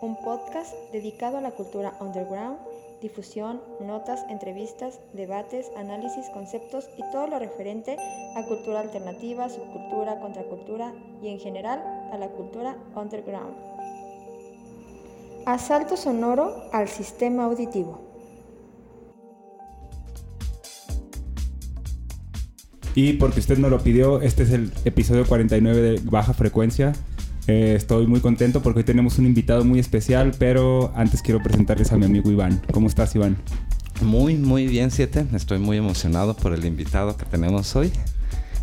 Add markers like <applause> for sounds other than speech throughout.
un podcast dedicado a la cultura underground, difusión, notas, entrevistas, debates, análisis, conceptos y todo lo referente a cultura alternativa, subcultura, contracultura y en general a la cultura underground. Asalto sonoro al sistema auditivo. Y porque usted no lo pidió, este es el episodio 49 de Baja Frecuencia. Eh, estoy muy contento porque hoy tenemos un invitado muy especial, pero antes quiero presentarles a mi amigo Iván. ¿Cómo estás, Iván? Muy, muy bien, Siete. Estoy muy emocionado por el invitado que tenemos hoy.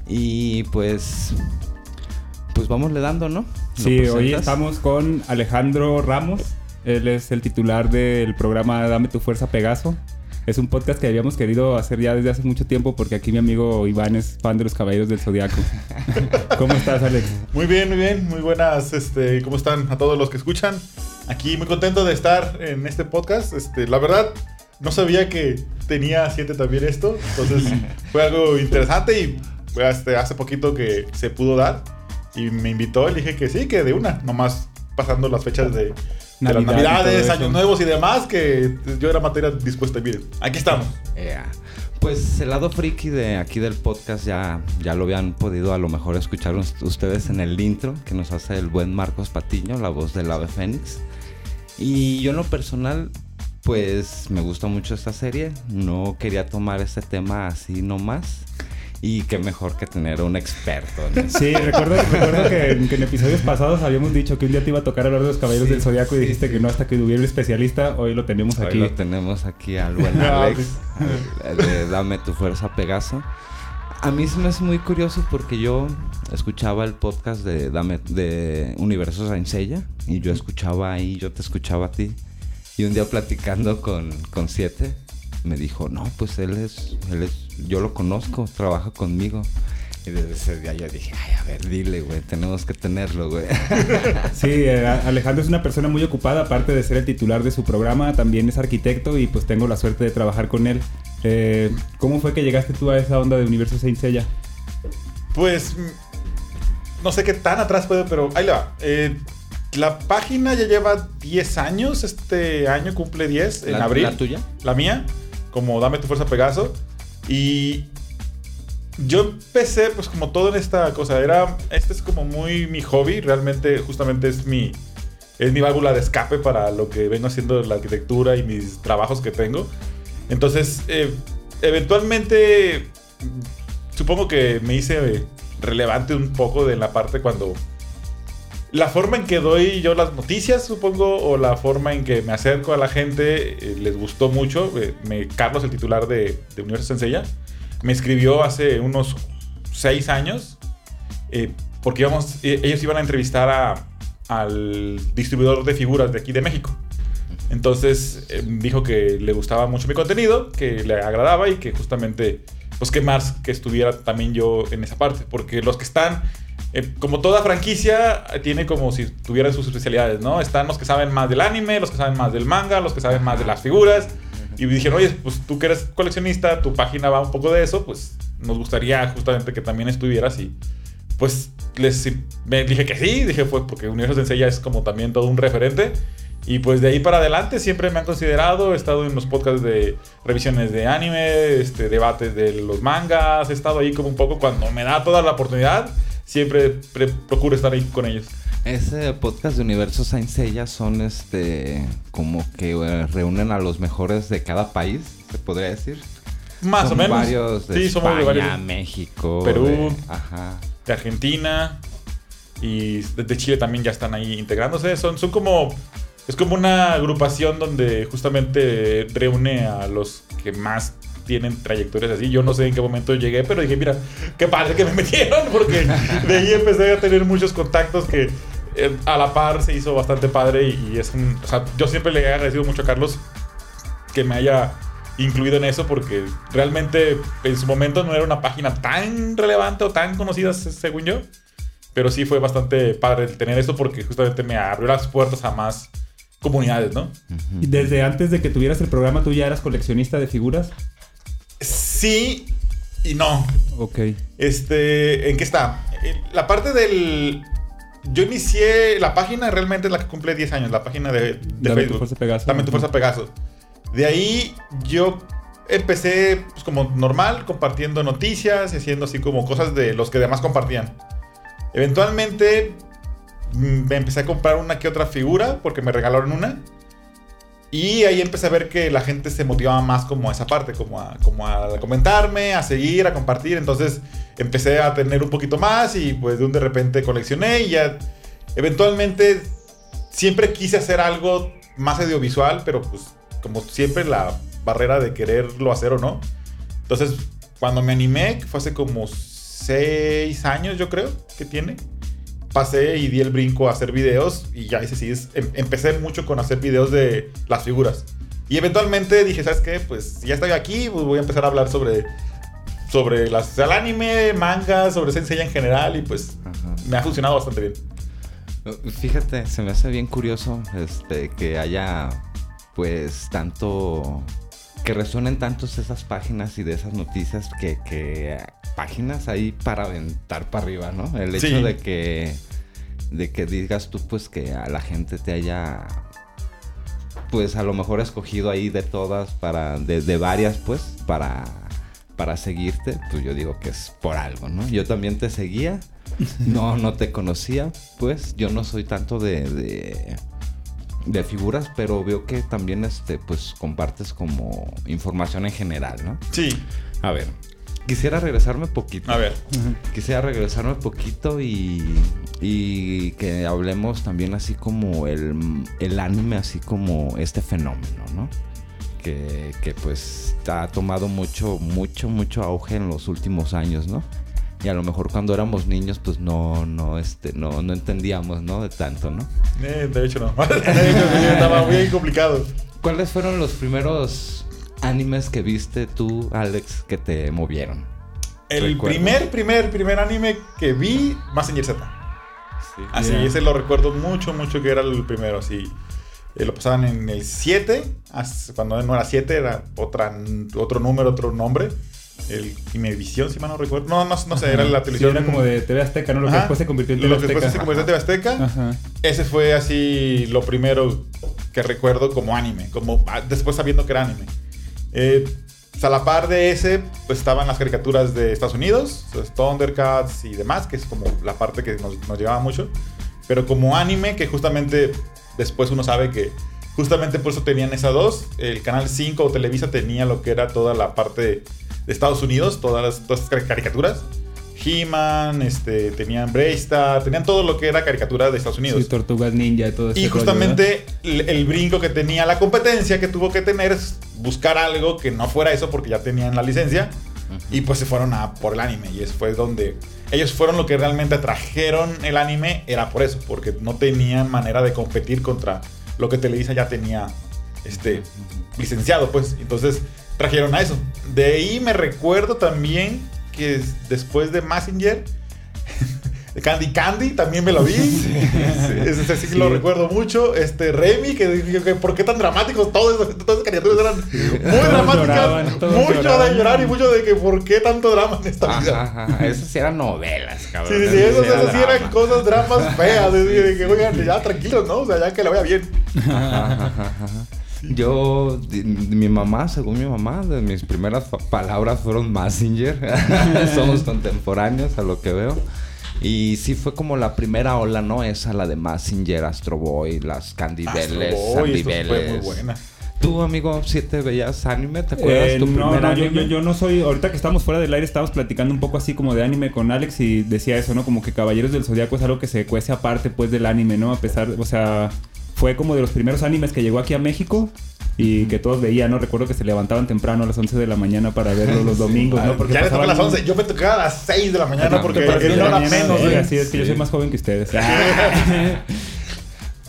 Y pues, pues vamos le dando, ¿no? ¿Lo Sí, hoy estamos con Alejandro Ramos. Él es el titular del programa Dame tu Fuerza Pegaso. Es un podcast que habíamos querido hacer ya desde hace mucho tiempo porque aquí mi amigo Iván es fan de los Caballeros del Zodiaco. <laughs> ¿Cómo estás, Alex? Muy bien, muy bien, muy buenas, este, ¿cómo están a todos los que escuchan? Aquí muy contento de estar en este podcast. Este, la verdad, no sabía que tenía siete también esto, entonces <laughs> fue algo interesante y fue este, hace poquito que se pudo dar y me invitó le dije que sí, que de una, nomás pasando las fechas de Navidad y las Navidades. Años Nuevos y demás, que yo era materia dispuesta. Y miren, aquí estamos. Ea. Pues el lado friki de aquí del podcast ya, ya lo habían podido a lo mejor escuchar us- ustedes en el intro que nos hace el buen Marcos Patiño, la voz del ave Fénix. Y yo en lo personal, pues me gustó mucho esta serie. No quería tomar este tema así nomás. Y qué mejor que tener un experto en eso. <laughs> Sí, recuerdo, recuerdo que, en- que en episodios pasados habíamos dicho que un día te iba a tocar hablar de los Caballeros Sí, del Zodiaco y dijiste que no hasta que hubiera un especialista. Hoy lo tenemos Hoy aquí. lo tenemos aquí al buen <laughs> Ah, Alex, al- de Dame tu fuerza Pegaso. A mí se me hace muy curioso porque yo escuchaba el podcast de Dame de Universo Sainzella y yo escuchaba ahí, yo te escuchaba a ti. Y un día platicando con, con Siete, me dijo, no, pues él es, él es, yo lo conozco, trabaja conmigo. Y desde ese día yo dije, ay, a ver, dile, güey, tenemos que tenerlo, güey. <laughs> Sí, eh, Alejandro es una persona muy ocupada, aparte de ser el titular de su programa, también es arquitecto y pues tengo la suerte de trabajar con él. Eh, ¿Cómo fue que llegaste tú a esa onda de Universo Saint Seiya? Pues no sé qué tan atrás puedo, pero ahí le va. Eh, la página ya lleva 10 años, este año cumple 10 en ¿La- abril. la tuya? La mía, como Dame tu fuerza Pegaso. Y yo empecé, pues como todo en esta cosa, era, este es como muy mi hobby, realmente justamente es mi, es mi válvula de escape para lo que vengo haciendo en la arquitectura y mis trabajos que tengo. Entonces, eh, eventualmente, supongo que me hice relevante un poco de la parte cuando... La forma en que doy yo las noticias, supongo, o la forma en que me acerco a la gente, eh, les gustó mucho. Eh, me, Carlos, el titular de, de Universo Sencilla, me escribió hace unos seis años, eh, porque eh, ellos iban a entrevistar al distribuidor de figuras de aquí de México. Entonces dijo que le gustaba mucho mi contenido, que le agradaba y que justamente, pues qué más que estuviera también yo en esa parte, porque los que están, eh, como toda franquicia, eh, tiene como si tuvieran sus especialidades, ¿no? Están los que saben más del anime, los que saben más del manga, los que saben más de las figuras. Y dijeron, oye, pues tú que eres coleccionista, tu página va un poco de eso, pues nos gustaría justamente que también estuvieras y pues les me dije que sí, dije pues porque Universo Sensei ya es como también todo un referente. Y pues de ahí para adelante siempre me han considerado, he estado en los podcasts de revisiones de anime, este, debates de los mangas, he estado ahí como un poco cuando me da toda la oportunidad, siempre pre- procuro estar ahí con ellos. Ese podcast de Universo Saint Seiya son este como que eh, reúnen a los mejores de cada país, se podría decir. Más Son o menos. Varios de sí, somos España, de varios. México, Perú. de- ajá. de Argentina y de de Chile también ya están ahí integrándose. Son, son como. Es como una agrupación donde justamente reúne a los que más tienen trayectorias así. Yo no sé en qué momento llegué, pero dije, mira, qué padre que me <laughs> metieron, porque de ahí empecé a tener muchos contactos que eh, a la par se hizo bastante padre y, y es un... O sea, yo siempre le he agradecido mucho a Carlos que me haya incluido en eso porque realmente en su momento no era una página tan relevante o tan conocida se- según yo. Pero sí fue bastante padre tener esto porque justamente me abrió las puertas a más comunidades, ¿no? Y desde antes de que tuvieras el programa, ¿tú ya eras coleccionista de figuras? Sí y no. Ok. Este, ¿en qué está? Eh, La parte del... Yo inicié la página realmente es la que cumple 10 años, la página de, de Dame tu Facebook. fuerza, Pegaso. Dame tu fuerza Pegaso. De ahí yo empecé pues, como normal, compartiendo noticias y haciendo así como cosas de los que demás compartían. Eventualmente mm, me empecé a comprar una que otra figura porque me regalaron una. Y ahí empecé a ver que la gente se motivaba más como a esa parte, como a, como a comentarme, a seguir, a compartir. Entonces empecé a tener un poquito más y pues de un de repente coleccioné y ya eventualmente siempre quise hacer algo más audiovisual, pero pues como siempre la barrera de quererlo hacer o no. Entonces cuando me animé, que fue hace como seis años yo creo que tiene, pasé y di el brinco a hacer videos y ya ese sí es, em- empecé mucho con hacer videos de las figuras. Y eventualmente dije, ¿sabes qué? Pues ya estoy aquí, pues voy a empezar a hablar sobre sobre las, el anime, manga, sobre Sensei en general y pues Ajá. me ha funcionado bastante bien. Fíjate, se me hace bien curioso este, que haya, pues, tanto. que resuenen tantos esas páginas y de esas noticias que, que páginas ahí para aventar para arriba, ¿no? El hecho Sí. de que. de que digas tú, pues, que a la gente te haya. pues, a lo mejor escogido ahí de todas, para. de, de varias, pues, para. para seguirte, pues yo digo que es por algo, ¿no? Yo también te seguía. No, no te conocía, pues yo no soy tanto de, de, de figuras, pero veo que también este, pues compartes como información en general, ¿no? Sí, A ver, quisiera regresarme poquito. a ver. Quisiera regresarme poquito y, y que hablemos también así como el, el anime, así como este fenómeno, ¿no? Que, que pues ha tomado mucho, mucho, mucho auge en los últimos años, ¿no? Y a lo mejor cuando éramos niños, pues no, no, este, no, no entendíamos, ¿no? De tanto, ¿no? Eh, de hecho no. <laughs> Estaba muy complicado. ¿Cuáles fueron los primeros animes que viste tú, Alex, que te movieron? El ¿Recuerdas? primer, primer, primer anime que vi, Mazinger Z. Sí. Así, Ya. ese lo recuerdo mucho, mucho que era el primero, así. Eh, lo pasaban en el 7, as- cuando no era 7, era otra, otro número, otro nombre. El Imevisión, si mal no recuerdo. No, no, no sé, era la Sí, televisión. era como de TV Azteca, ¿no? Lo que después se convirtió en TV Lo que Azteca. después se convirtió en TV Azteca. Ajá. Ese fue así lo primero que recuerdo como anime, como ah, después sabiendo que era anime. Eh, pues, a la par de ese, pues estaban las caricaturas de Estados Unidos, Thundercats y demás, que es como la parte que nos, nos llevaba mucho. Pero como anime, que justamente después uno sabe que justamente por eso tenían esas dos. El canal 5 o Televisa tenía lo que era toda la parte de Estados Unidos, todas las todas esas caricaturas. He-Man, este, tenían Braystar, tenían todo lo que era caricatura de Estados Unidos. Sí, Tortugas Ninja y todo eso. Y justamente el, el brinco que tenía la competencia que tuvo que tener es buscar algo que no fuera eso porque ya tenían la licencia. Y pues se fueron a por el anime. Y eso fue donde ellos fueron lo que realmente trajeron el anime. Era por eso, porque no tenían manera de competir contra lo que Televisa ya tenía este, licenciado. Pues entonces trajeron a eso. De ahí me recuerdo también que es- después de Messenger. <laughs> Candy Candy también me lo vi. <laughs> Ese, ese sí, que lo Sí. recuerdo mucho. Este Remy, que que por qué tan dramáticos todos todas esas caricaturas eran muy Todos dramáticas. lloraban, mucho lloraban. de llorar y mucho de que por qué tanto drama en esta vida. Ajá. Esas sí eran novelas, cabrón. Sí, sí, sí, eso sí era eran cosas, dramas feas. De, de que, oigan, ya tranquilos, ¿no? O sea, ya que la vea bien. Ajá, ajá, ajá. Yo, mi mamá, según mi mamá, de mis primeras palabras fueron Massinger. <laughs> Somos contemporáneos a lo que veo. Y sí fue como la primera ola, ¿no? Esa, la de Massinger, Astro Boy, las Candibeles, Sandibeles. buena. ¿Tú, amigo, si te veías anime? ¿Te acuerdas Eh, tu no, primer no, yo, anime? yo, yo no soy. Ahorita que estamos fuera del aire, estábamos platicando un poco así como de anime con Alex y decía eso, ¿no? Como que Caballeros del Zodiaco es algo que se cuece aparte, pues, del anime, ¿no? A pesar, o sea, fue como de los primeros animes que llegó aquí a México. y que todos veían, ¿no? Recuerdo que se levantaban temprano a las 11 de la mañana para <laughs> verlo los domingos, ¿no? Porque ya les tocó a las 11. Yo me tocaba a las 6 de la mañana porque era una hora menos. Sí, así es que yo soy más joven que ustedes. <laughs>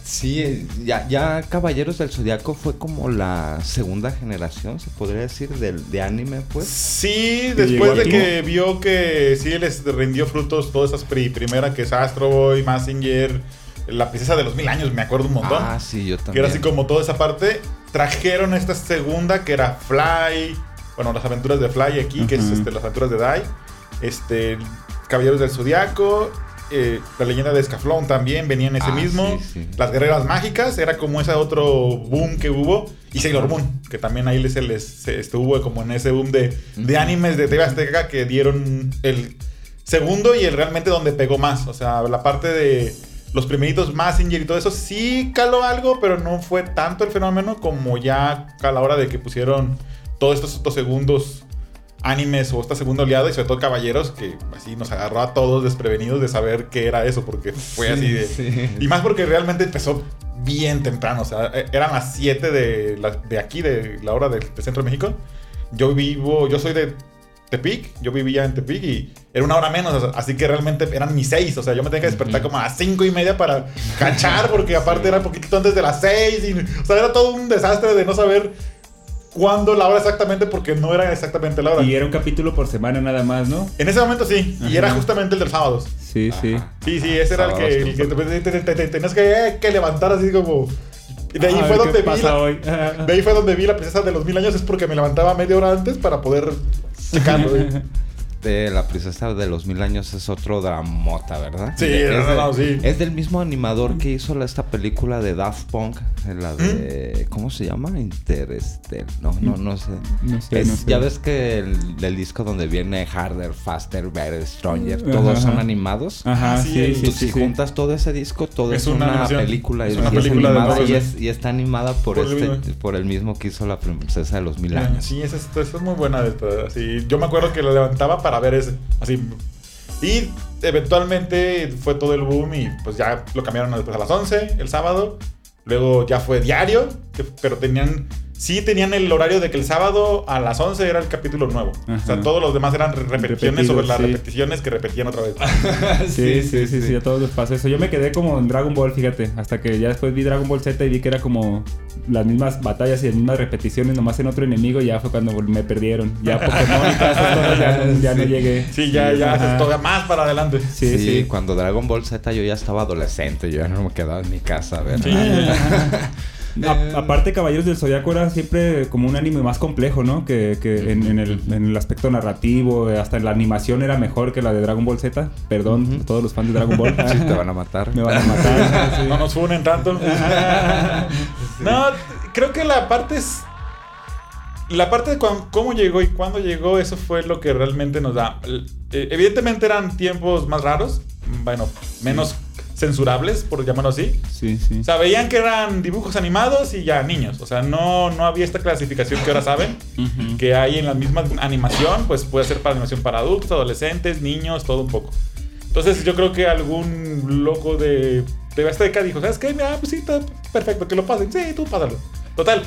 Sí, ya, ya Caballeros del Zodiaco fue como la segunda generación, se podría decir, del, de anime, pues. Sí, después de que vio que sí les rindió frutos todas esas pri primera que es Astro Boy, Massinger, la princesa de los mil años, me acuerdo un montón. Ah, sí, yo también. Que era así como toda esa parte. Trajeron esta segunda que era Fly, bueno, las aventuras de Fly aquí, que es este, las aventuras de Dai. Este, Caballeros del Zodiaco eh, la leyenda de Escaflón también venía en ese ah, mismo. Las guerreras mágicas, era como ese otro boom que hubo. Y Sailor Moon, que también ahí se les estuvo como en ese boom de, de animes de TV Azteca que dieron el segundo y el realmente donde pegó más. O sea, la parte de los primeritos Massinger y todo eso sí caló algo, pero no fue tanto el fenómeno como ya a la hora de que pusieron todos estos, estos segundos animes o esta segunda oleada y sobre todo caballeros que así nos agarró a todos desprevenidos de saber qué era eso porque fue así de... Y más porque realmente empezó bien temprano, o sea, e, eran las 7 de, de aquí, de la hora del, centro de México. Yo vivo, yo soy de Tepic, yo vivía en Tepic y era una hora menos, así que realmente eran mis 6, o sea, yo me tenía que despertar como a 5 y media para cachar porque aparte era un poquito antes de las 6 y, o sea, era todo un desastre de no saber cuándo la hora exactamente porque no era exactamente la hora. Y era un capítulo por semana nada más, ¿no? En ese momento sí, y era justamente el del sábados. Sí, sí. Sí, sí, ese era el que, el que tenías que, que, levantar así como... De ahí, fue donde vi la, de ahí fue donde vi la princesa de los mil años, es porque me levantaba media hora antes para poder Ficar doido. <laughs> checarlo. La princesa de los mil años es otro dramota, ¿verdad? Sí, es, no, sí. es del mismo animador que hizo esta película de Daft Punk, la de... ¿Cómo se llama? Interestel. No, no, no sé. No sé, Ya ves que el, disco donde viene Harder, Faster, Better, Stronger, todos son animados. Ajá, sí, sí, Si juntas todo ese disco, todo es, una, película. Es una película animada y, está animada por, este, el por el mismo que hizo la princesa de los mil años. Sí, esa, es muy buena. De así, yo me acuerdo que la levantaba para ver ese. Así. Y eventualmente fue todo el boom y pues ya lo cambiaron después a las 11 el sábado. Luego ya fue diario, pero tenían sí tenían el horario de que el sábado a las 11 era el capítulo nuevo. O sea, todos los demás eran repeticiones sobre las repeticiones que repetían otra vez. <laughs> sí, sí, sí, sí, a todos les pasa eso. Yo me quedé como en Dragon Ball, fíjate, hasta que ya después vi Dragon Ball Z y vi que era como las mismas batallas y las mismas repeticiones, nomás en otro enemigo, y ya fue cuando me perdieron. Ya Pokémon y ya, <laughs> ya no llegué. Sí, ya, ya se toca más para adelante. Sí, sí, cuando Dragon Ball Z yo ya estaba adolescente, yo ya no me quedaba en mi casa <laughs> a ver. aparte, Caballeros del Zodiaco era siempre como un anime más complejo, ¿no? Que, que en, el, en, el, aspecto narrativo, hasta en la animación era mejor que la de Dragon Ball Z. Perdón, todos los fans de Dragon Ball. sí, te van a <laughs> matar. Me van a matar. <laughs> No nos unen tanto. <laughs> no, creo que la parte es. La parte de cómo llegó y cuándo llegó, eso fue lo que realmente nos da. Eh, evidentemente eran tiempos más raros, bueno, menos censurables, por llamarlo así. Sí, sí. O sea, veían que eran dibujos animados y ya niños. O sea, no, no había esta clasificación que ahora saben, que hay en la misma animación, pues puede ser para animación para adultos, adolescentes, niños, todo un poco. Entonces yo creo que algún loco de TV Azteca dijo, ¿sabes qué? Ah, pues sí, está perfecto, que lo pasen. Sí, tú pásalo. Total,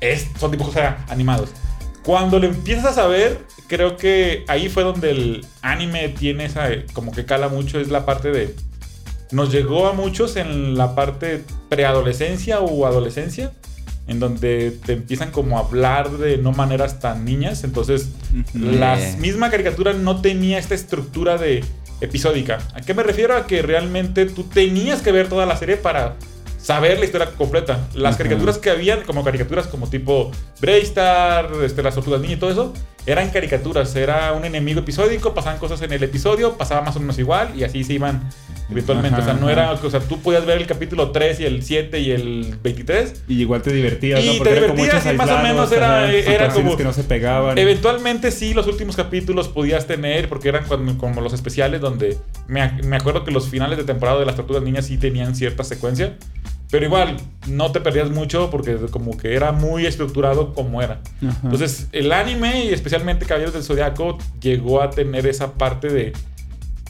es, son dibujos animados. Cuando lo empiezas a saber, creo que ahí fue donde el anime tiene esa, como que cala mucho, es la parte de nos llegó a muchos en la parte preadolescencia o adolescencia, en donde te empiezan como a hablar de no maneras tan niñas. Entonces, la misma caricatura no tenía esta estructura de episódica. ¿A qué me refiero? A que realmente tú tenías que ver toda la serie para saber la historia completa. Las caricaturas que habían, como caricaturas como tipo Braystar, este, las tortugas niñas y todo eso, eran caricaturas. Era un enemigo episódico, pasaban cosas en el episodio, pasaba más o menos igual y así se iban eventualmente. o sea, no era, o sea, tú podías ver el capítulo 3 y el 7 y el 23. Y igual te divertías, y te divertías y más o menos era, era como... que no se pegaban. Eventualmente sí, los últimos capítulos podías tener, porque eran como los especiales donde me, me acuerdo que los finales de temporada de las tortugas niñas sí tenían cierta secuencia. Pero igual, no te perdías mucho porque como que era muy estructurado como era. Entonces, el anime y especialmente Caballeros del Zodiaco llegó a tener esa parte de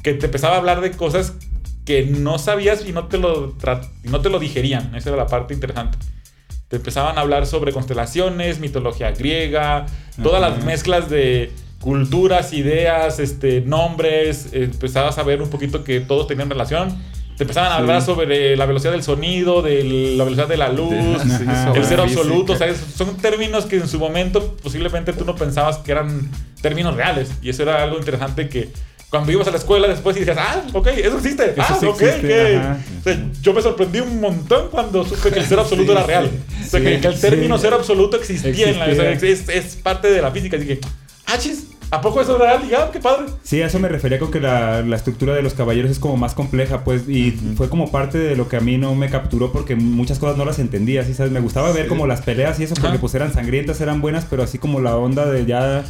que te empezaba a hablar de cosas que no sabías y no te lo, no te lo digerían. Esa era la parte interesante. te empezaban a hablar sobre constelaciones, mitología griega, todas las mezclas de culturas, ideas, este, nombres, empezabas a ver un poquito que todos tenían relación. Te empezaban a Sí. hablar sobre la velocidad del sonido, de la velocidad de la luz, <laughs> Ajá. el física. absoluto. O sea, son términos que en su momento posiblemente tú no pensabas que eran términos reales. Y eso era algo interesante que cuando ibas a la escuela después y decías, ah, ok, eso existe. Eso ah, sí ok, existe, ok". ajá. O sea, yo me sorprendí un montón cuando supe que el cero <laughs> absoluto era real. o sea, que, sí, que el término sí. cero absoluto existía, en la, o sea, Existía. es, es parte de la física. Así que, ah, chis, ¿a poco eso es real? Ya, qué padre. Sí, a eso me refería con que la, la estructura de los caballeros es como más compleja, pues, y fue como parte de lo que a mí no me capturó porque muchas cosas no las entendía, ¿sí sabes? Me gustaba ver como las peleas y eso, porque Ajá. pues eran sangrientas, eran buenas, pero así como la onda de ya,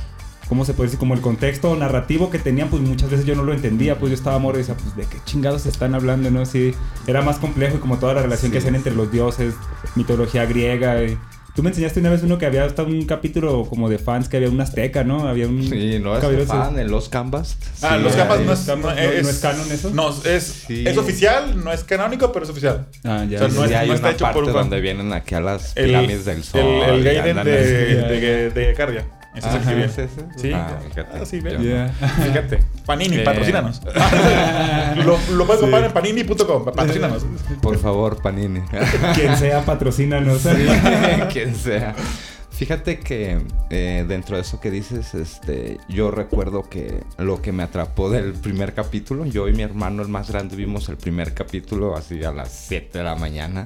¿cómo se puede decir? Como el contexto narrativo que tenían, pues muchas veces yo no lo entendía, pues yo estaba amor y decía, pues, ¿de qué chingados están hablando, no? Sí, era más complejo y como toda la relación Sí. que hacían entre los dioses, mitología griega y... Tú me enseñaste una vez uno que había hasta un capítulo como de fans que había un azteca, ¿no? Había un Sí, no es caballero- fan en los canvas. Ah, Sí, los ahí no es, está- no, no- es, no es canon eso. No, es, Sí. es oficial, no es canónico, pero es oficial. Ah, ya. O sea, no Sí, es- hay está una hecho por parte un fan. donde vienen aquí a las El, pirámides del sol. el, el Gaiden de, así. de, de, Cardia. Ese es el que Ajá, viene. ¿es ese? Sí. Ah, fíjate. Ah, sí. Ya. <laughs> Fíjate. Panini, Eh. patrocínanos. <laughs> lo, lo puedes comprar en panini.com. Patrocínanos. Por favor, Panini. <laughs> Quien sea, patrocínanos. Quien sea. Fíjate que eh, dentro de eso que dices, este, yo recuerdo que lo que me atrapó del primer capítulo, yo y mi hermano, el más grande, vimos el primer capítulo así a las 7 de la mañana.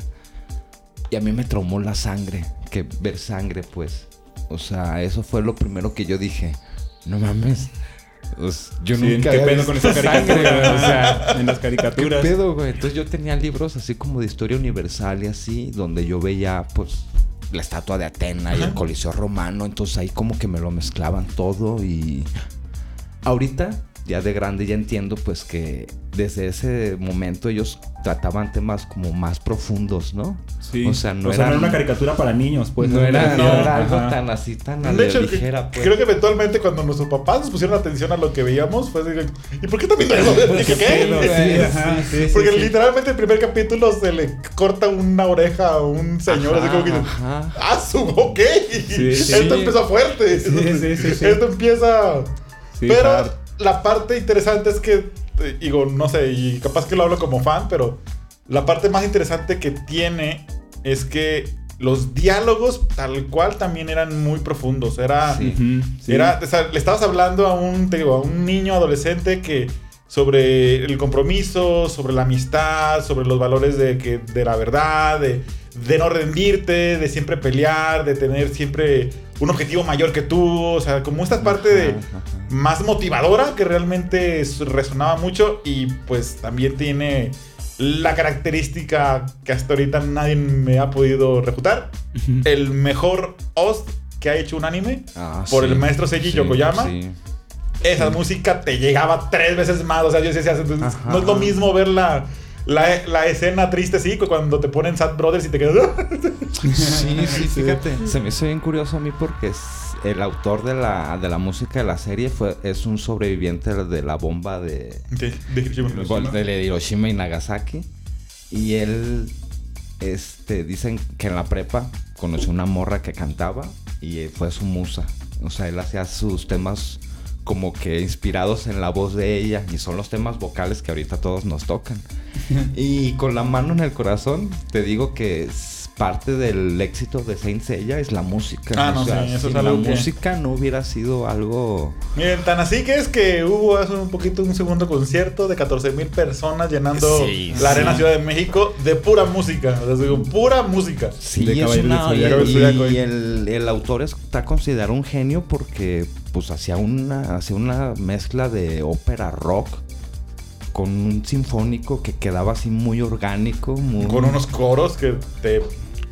Y a mí me traumó la sangre, que ver sangre, pues. O sea, eso fue lo primero que yo dije. No mames. Pues, yo Sí, nunca ¿Qué pedo con esa caricatura? o sea, en las ¿Qué caricaturas. pedo, güey? Entonces yo tenía libros así como de historia universal y así, donde yo veía, pues, la estatua de Atena y el Coliseo Romano. Entonces ahí como que me lo mezclaban todo y... Ahorita, ya de grande, ya entiendo, pues, que desde ese momento ellos trataban temas como más profundos, ¿no? Sí. O sea, no o sea, era... no era una caricatura para niños, pues. no era, no era algo Ajá. tan así, tan a De hecho, ligera, pues. creo que eventualmente cuando nuestros papás nos pusieron atención a lo que veíamos, fue así, ¿y por qué viendo eso? Dije, ¿qué? Sí, <laughs> ajá, sí, sí, Porque sí. literalmente el primer capítulo se le corta una oreja a un señor, así como que dice, Ajá. ¡Ah, su, ok! Sí, sí. Esto empezó fuerte. Sí, sí, sí, sí. Esto empieza... Sí, pero hard. La parte interesante es que, eh, digo, no sé, y capaz que lo hablo como fan, pero la parte más interesante que tiene es que los diálogos tal cual también eran muy profundos. Era... Sí. Ujú, sí. Era, o sea, le estabas hablando a un, te digo, a un niño adolescente que sobre el compromiso, sobre la amistad, sobre los valores de, que, de la verdad, de, de no rendirte, de siempre pelear, de tener siempre un objetivo mayor que tú, o sea, como esta parte de Ajá, más motivadora que realmente es- resonaba mucho y pues también tiene la característica que hasta ahorita nadie me ha podido refutar, el mejor host que ha hecho un anime Ah, por sí. el maestro Seiji Sí, Yokoyama. sí. Esa música te llegaba tres veces más. O sea, yo decía, entonces, Ajá. no es lo mismo ver la, la, escena triste, sí, cuando te ponen Sad Brothers y te quedas. <laughs> Sí, sí, fíjate. Se me hizo bien curioso a mí porque es el autor de la, de la música de la serie fue, es un sobreviviente de la bomba de, Hiroshima. de Hiroshima y Nagasaki. Y él, este, dicen que en la prepa conoció una morra que cantaba y fue su musa. O sea, él hacía sus temas como que inspirados en la voz de ella y son los temas vocales que ahorita todos nos tocan. <laughs> Y con la mano en el corazón, te digo que es parte del éxito de Saint Seiya es la música. Ah, no, O sea, sí, eso es sin algo la que- música no hubiera sido algo... Miren, tan así que es que hubo hace un poquito un segundo concierto de 14 mil personas llenando Sí, la sí. Arena Ciudad de México de pura música. O sea, digo, pura música. Sí, De es una, y, y ¿eh? el, el autor está considerado un genio porque pues hacía una, hacía una mezcla de ópera rock con un sinfónico que quedaba así muy orgánico, muy Con unos coros que te.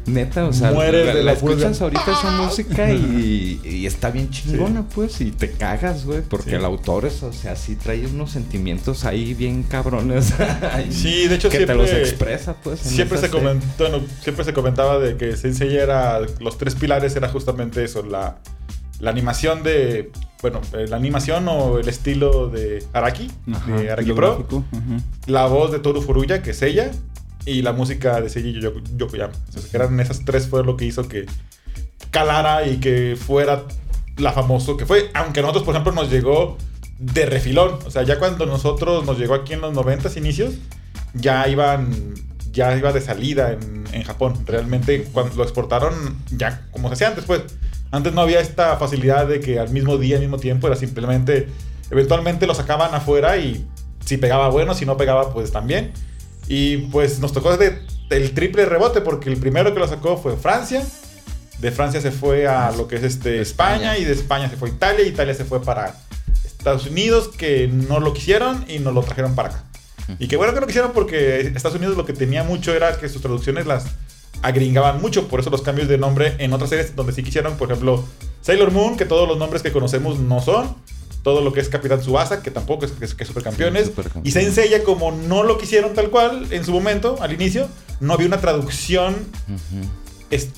Neta, o sea, Mueres la, de la escuchas ahorita esa <laughs> música y, y está bien chingona, pues, y te cagas, güey, porque Sí. el autor es, o sea, sí trae unos sentimientos ahí bien cabrones. <laughs> Sí, de hecho, que te siempre- los expresa, pues. Siempre se, serie. comentó, bueno, siempre se comentaba de que Sensei era. Los tres pilares era justamente eso: la, la animación de. Bueno, eh, la animación o el estilo de Araki, Ajá, de Araki Pro. La voz de Toru Furuya, que es ella. Y la música de Seiji Yoko- Yokoyama. O sea, eran esas tres fue lo que hizo que calara y que fuera la famoso que fue. Aunque a nosotros, por ejemplo, nos llegó de refilón. O sea, ya cuando nosotros nos llegó aquí en los 90 inicios, ya iban, ya iba de salida en, en Japón. Realmente cuando lo exportaron, ya como se hacía antes, pues. Antes no había esta facilidad de que al mismo día, al mismo tiempo, era simplemente, eventualmente lo sacaban afuera y si pegaba bueno, si no pegaba, pues también. Y pues nos tocó de, el triple rebote porque el primero que lo sacó fue Francia. De Francia se fue a lo que es este España. y de España se fue a Italia Italia se fue para Estados Unidos que no lo quisieron y nos lo trajeron para acá. Y qué bueno que no quisieron porque Estados Unidos lo que tenía mucho era que sus traducciones las agringaban mucho, por eso los cambios de nombre en otras series donde sí quisieron, por ejemplo, Sailor Moon, que todos los nombres que conocemos no son, todo lo que es Capitán Tsubasa, que tampoco es que es, que es supercampeones, Sí, supercampeón. y como no lo quisieron tal cual en su momento, al inicio, no había una traducción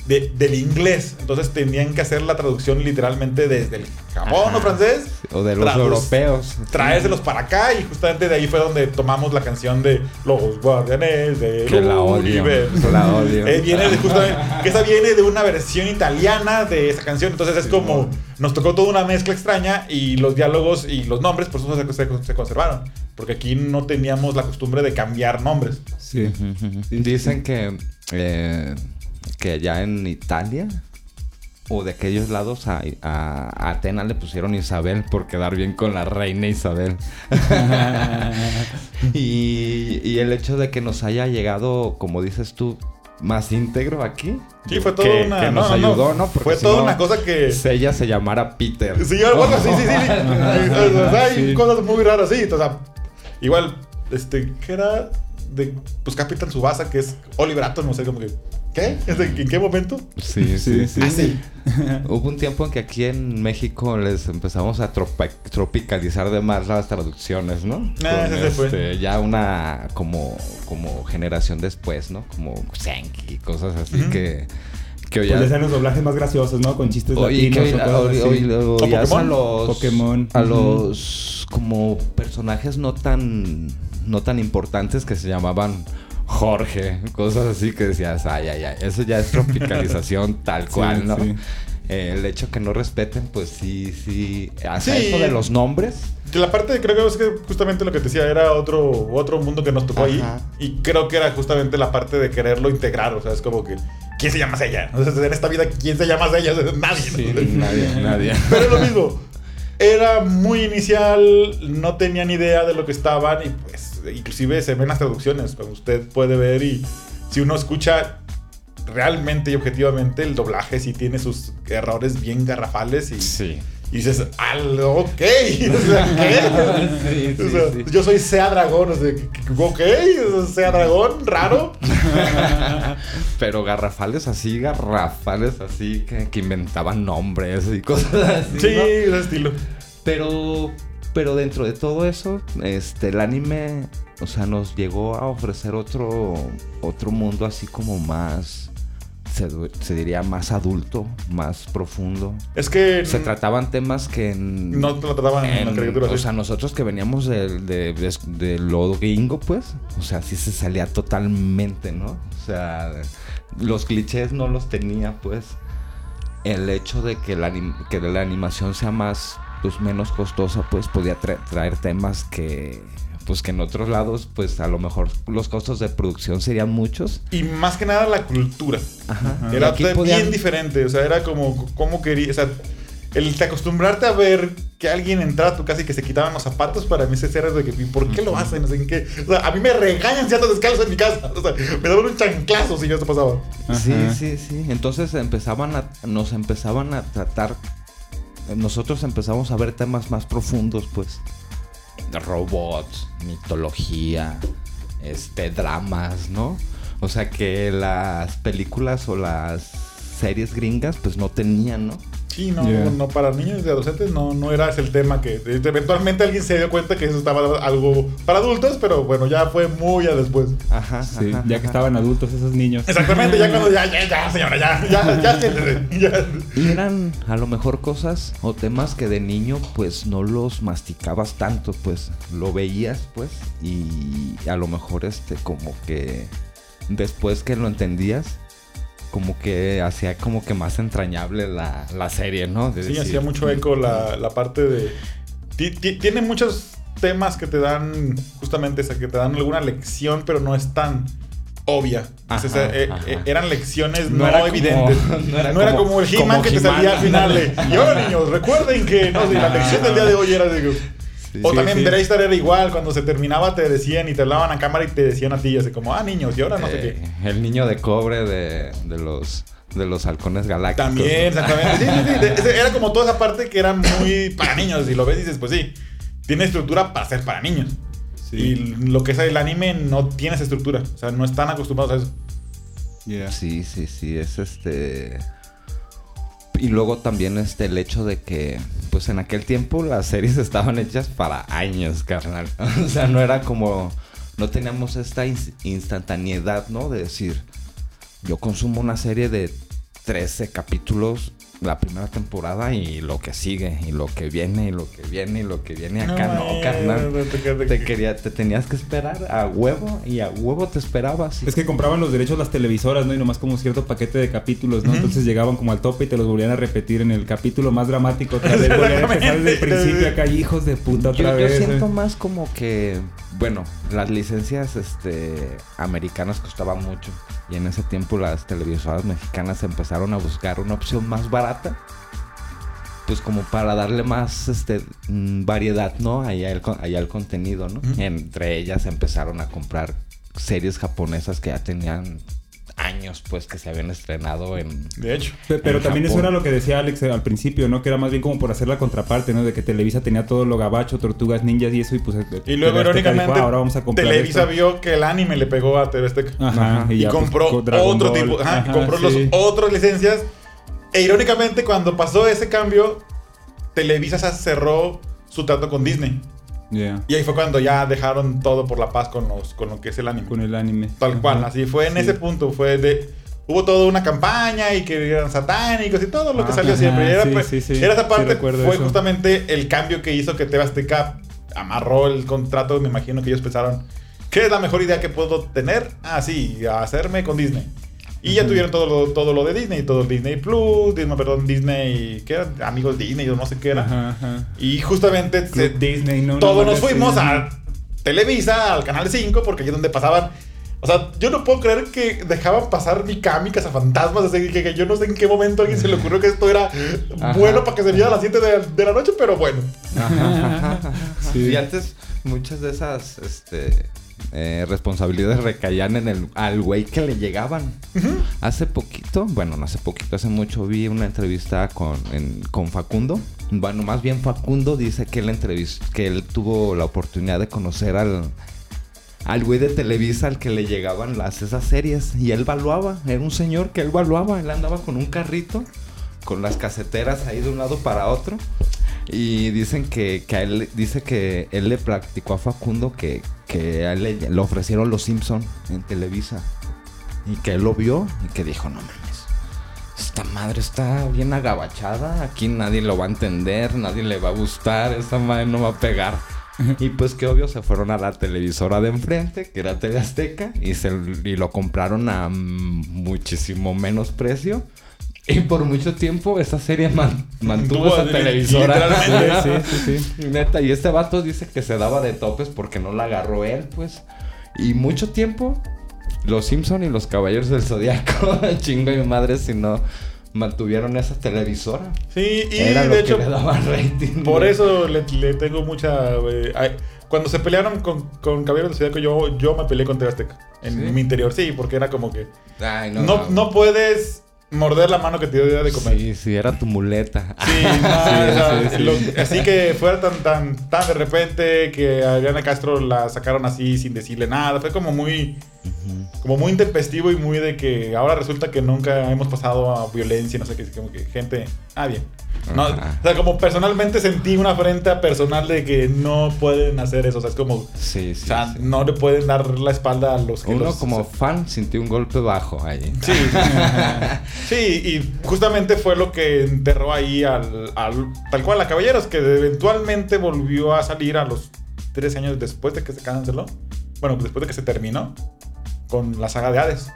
de- del inglés. Entonces tenían que hacer la traducción literalmente desde el Japón Ajá. o francés. O de los europeos. Traérselos para acá y justamente de ahí fue donde tomamos la canción de Los Guardianes de Que la odio. <laughs> La odio. Eh, viene de justamente, que esa viene de una versión italiana de esa canción. Entonces es como, nos tocó toda una mezcla extraña y los diálogos y los nombres, por eso se, se- se conservaron. Porque aquí no teníamos la costumbre de cambiar nombres. Sí. Dicen que, eh, que allá en Italia o de aquellos lados a, a- a Atena le pusieron Isabel por quedar bien con la reina Isabel. <laughs> y, y el hecho de que nos haya llegado, como dices tú, más íntegro aquí. Sí, fue toda que, una. que nos no, no, ayudó, ¿no? Porque Fue si toda no, una cosa que. Ella se llamara Peter. Sí, bueno, sí, sí, sí. sí. O sea, hay Sí. cosas muy raras, sí. O sea, igual, este, ¿qué era? De, pues Capitán Subasa, que es Oliver Atom, no sé, como que. ¿Qué? ¿Es de- ¿En qué momento? Sí, sí, Sí, sí. sí. <laughs> Hubo un tiempo en que aquí en México les empezamos a tropicalizar de más las traducciones, ¿no? Ah, Con, ese fue. este, Ya una como, como generación después, ¿no? Como Senki y cosas así que, que Pues oías- le hacen los doblajes más graciosos, ¿no? Con chistes latinos o cosas oí- así. oí- oí- ¿O oías a Pokémon? los Pokémon. a como personajes no tan no tan importantes que se llamaban Jorge, cosas así que decías, ay, ay, ay, eso ya es tropicalización <laughs> tal Sí, cual, ¿no? sí. Eh, el hecho que no respeten, pues sí, sí, hasta Sí. eso de los nombres. Que la parte, creo que es que justamente lo que te decía, era otro, otro mundo que nos tocó ahí. Y creo que era justamente la parte de quererlo integrar. O sea, es como que. ¿Quién se llama ella? O sea, en esta vida, ¿quién se llama ella? Nadie. ¿no? nadie, <laughs> nadie. Pero es lo mismo. Era muy inicial, no tenían idea de lo que estaban y pues inclusive se ven las traducciones, como usted puede ver y si uno escucha realmente y objetivamente el doblaje sí tiene sus errores bien garrafales y, Sí. y dices, "Al- ok, <laughs> o sea, <laughs> ¿qué? Sí, sí, O sea, sí. Yo soy Sea Dragón, o sea, ok, sea, Sea Dragón, raro. <laughs> Pero garrafales así, garrafales así, que, que inventaban nombres y cosas así. Sí, ¿no? ese estilo. Pero, pero dentro de todo eso, este, el anime, o sea, nos llegó a ofrecer otro, otro mundo así como más, se, se diría más adulto, más profundo. Es que Se trataban temas que en- no lo trataban en, la caricatura o sea, nosotros que veníamos de, de, de- de lo gringo, pues, o sea, sí se salía totalmente, ¿no? O sea, los clichés no los tenía, pues. El hecho de que la, que la animación sea más, pues, menos costosa, pues, podía tra- traer temas que, pues, que en otros lados, pues, a lo mejor los costos de producción serían muchos. Y más que nada la cultura. Ajá. Era podían- bien diferente, o sea, era como, como quería, o sea, el te acostumbrarte a ver que alguien entrara a tu casa y que se quitaban los zapatos, para mí ese era de que, ¿y ¿por qué lo hacen? No sé en qué. O sea, a mí me regañan si ando descalzo en mi casa. O sea, me daban un chanclazo si yo esto pasaba. Sí, sí, sí. Entonces empezaban a, nos empezaban a tratar, nosotros empezamos a ver temas más profundos, pues, robots, mitología, este, dramas, ¿no? O sea que las películas o las series gringas, pues no tenían, ¿no? Sí, no, Yeah. no, para niños y adolescentes no, no era ese el tema que eventualmente alguien se dio cuenta que eso estaba algo para adultos, pero bueno, ya fue muy a después. Ajá, Sí, ajá, ya que ajá. estaban adultos esos niños. Exactamente, ya cuando ya, ya, ya, señora, ya, ya, ya, <laughs> siéntese, ya. Y eran a lo mejor cosas o temas que de niño pues no los masticabas tanto, pues lo veías pues y a lo mejor este como que después que lo entendías, como que hacía como que más entrañable la, la serie, ¿no? De Sí, decir, hacía mucho eco la, la parte de... ti- ti- Tiene muchos temas que te dan, justamente, esa, que te dan alguna lección, pero no es tan obvia. Ajá, O sea, eh, eh, eran lecciones No no, era como- evidentes. <laughs> no era no era como- el He-Man que te salía al final de... Y ahora, niños, recuerden que... No, la lección del día de hoy era de... Sí, o sí, también sí. Draystar era igual, cuando se terminaba te decían y te hablaban a cámara y te decían a ti, así como, ah, niños, y ahora no sé eh, qué. el niño de cobre de, de los de los halcones galácticos. También, exactamente. Sí, sí, sí. Era como toda esa parte que era muy para niños. Y lo ves y dices, pues sí, tiene estructura para ser para niños. Sí. Y lo que es el anime no tiene esa estructura. O sea, no están acostumbrados a eso. Yeah. Sí, sí, sí, es este... Y luego también este el hecho de que, pues en aquel tiempo las series <laughs> estaban hechas para años, carnal. <laughs> O sea, no era como, no teníamos esta ins- instantaneidad, ¿no? De decir, yo consumo una serie de 13 capítulos la primera temporada y lo que sigue, y lo que viene, y lo que viene, y lo que viene acá, no, mames, carnal. te- te- Te quería, te tenías que esperar a huevo y a huevo te esperabas. Es que compraban los derechos las televisoras, ¿no? Y nomás como cierto paquete de capítulos, ¿no? Entonces llegaban como al tope y te los volvían a repetir en el capítulo más dramático. Otra <laughs> vez volvían a empezar desde el principio acá, hijos de puta, otra Yo, yo vez. siento ¿eh? más como que, bueno, las licencias este, americanas costaban mucho. Y en ese tiempo las televisoras mexicanas empezaron a buscar una opción más barata. Pues como para darle más este, mm, variedad, ¿no? Allá el, con- allá el contenido, ¿no? Entre ellas empezaron a comprar series japonesas que ya tenían años, pues, que se habían estrenado en... De hecho. Pe- Pero también eso era lo que decía Alex eh, al principio, ¿no? Que era más bien como por hacer la contraparte, ¿no? De que Televisa tenía todo lo gabacho, tortugas, ninjas y eso, y pues... eh, Y luego, dijo, irónicamente, "Ah, ahora vamos a comprar Televisa esto". vio que el anime le pegó a TV Azteca. Ajá, y, ya, pues, compró otro Ball. tipo, ajá, Ajá, compró las sí. otras licencias. E irónicamente, cuando pasó ese cambio, Televisa se cerró su trato con Disney. Yeah, Y ahí fue cuando ya dejaron todo por la paz con, los, con lo que es el anime. Con el anime. Tal cual, así fue en Sí. ese punto. Fue de. Hubo toda una campaña y que eran satánicos y todo lo que Ah, salió ajá, siempre. Y era, sí, pues, sí, era esa parte, fue eso. justamente el cambio que hizo que TV Azteca amarró el contrato. Me imagino que ellos pensaron, ¿qué es la mejor idea que puedo tener? Ah, sí, hacerme con Disney. Y ya tuvieron todo lo, todo lo de Disney, todo Disney Plus, Disney, perdón, Disney, ¿qué era? Amigos Disney o no sé qué era. Ajá, ajá. Y justamente se- Disney, ¿no? todos nos fuimos a Televisa, al canal 5, porque ahí es donde pasaban. O sea, yo no puedo creer que dejaban pasar Mikami, Cazafantasmas. Así que, que yo no sé en qué momento a alguien se le ocurrió que esto era Ajá. bueno para que se viera a las 7 de, de la noche, pero bueno. Sí. Y antes muchas de esas este, eh, responsabilidades recaían en el al güey que le llegaban. Hace poquito, bueno, no hace poquito, hace mucho vi una entrevista con, en- con Facundo. Bueno, más bien Facundo dice que él que él tuvo la oportunidad de conocer al al güey de Televisa al que le llegaban las esas series y él valuaba, era un señor que él valuaba, él andaba con un carrito con las caseteras ahí de un lado para otro y dicen que, que a él dice que él le practicó a Facundo que, que a él le, le ofrecieron los Simpson en Televisa. Y que él lo vio y que dijo no mames esta madre está bien agabachada aquí nadie lo va a entender nadie le va a gustar esta madre no va a pegar y pues que obvio se fueron a la televisora de enfrente, que era TV Azteca, y, se, y lo compraron a muchísimo menos precio. <laughs> Y por mucho tiempo esa serie man- mantuvo Tuvo esa televisora. <laughs> Sí, sí, sí. Neta, y este vato dice que se daba de topes porque no la agarró él, pues. Y mucho tiempo, los Simpson y los Caballeros del Zodiaco, <laughs> chingo y madre si no mantuvieron esa televisora. Sí, y Era lo de que hecho, le daba rating. por güey. eso le, le tengo mucha. eh, ay, cuando se pelearon con, con Caballero del Zodiaco, yo, yo me peleé con Azteca. En ¿Sí? mi interior, sí, porque era como que. Ay, No, no, puedes morder la mano que te dio de comer. Sí, sí, era tu muleta. Sí, <laughs> no, o sea, sí, sí. lo- así que fuera tan, tan, tan de repente que a Adriana Castro la sacaron así sin decirle nada. Fue como muy, como muy intempestivo y muy de que ahora resulta que nunca hemos pasado a violencia, no sé qué, como que gente, ah, bien. No, o sea, como personalmente sentí una afrenta personal de que no pueden hacer eso. O sea, es como, Sí, sí. o sea, sí. no le pueden dar la espalda a los que Uno los- como fan sintió un golpe bajo ahí. Sí, <laughs> sí, y justamente fue lo que enterró ahí al, al- tal cual a Caballeros, que eventualmente volvió a salir a los 13 años después de que se canceló. Bueno, después de que se terminó. Con la saga de Hades.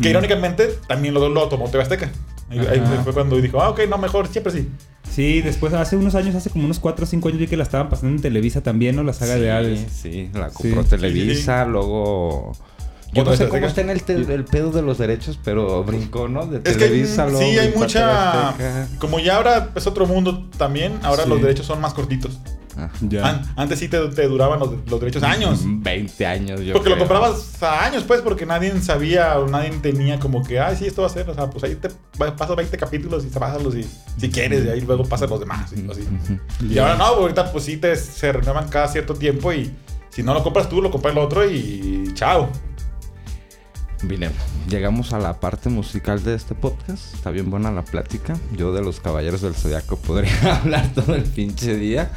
Que irónicamente también lo, lo tomó TV Azteca. Ahí, fue cuando dijo, ah, ok, no, mejor, siempre sí. Sí, después, hace unos años, hace como unos 4 o 5 años vi que la estaban pasando en Televisa también, ¿no? La saga de Hades. Sí, la Sí. compró Sí, Televisa, luego... Yo no sé cómo está en el, pedo de los derechos, pero brincó, ¿no? De Es que Televisa, luego sí, hay mucha... Como ya ahora es otro mundo también, ahora Sí. los derechos son más cortitos. Ya. An- antes sí te, te duraban los, los derechos años. 20 años, yo Porque lo comprabas a años, pues, porque nadie sabía o nadie tenía como que, ay, sí, esto va a ser. O sea, pues ahí te pasas 20 capítulos y pásalos si, si quieres, y ahí luego pasan los demás. Y, así. y ahora no, ahorita pues sí te, se renuevan cada cierto tiempo y si no lo compras tú, lo compra el otro y chao. Bien, llegamos a la parte musical de este podcast. Está bien buena la plática. Yo de los Caballeros del Zodiaco podría <laughs> hablar todo el pinche día.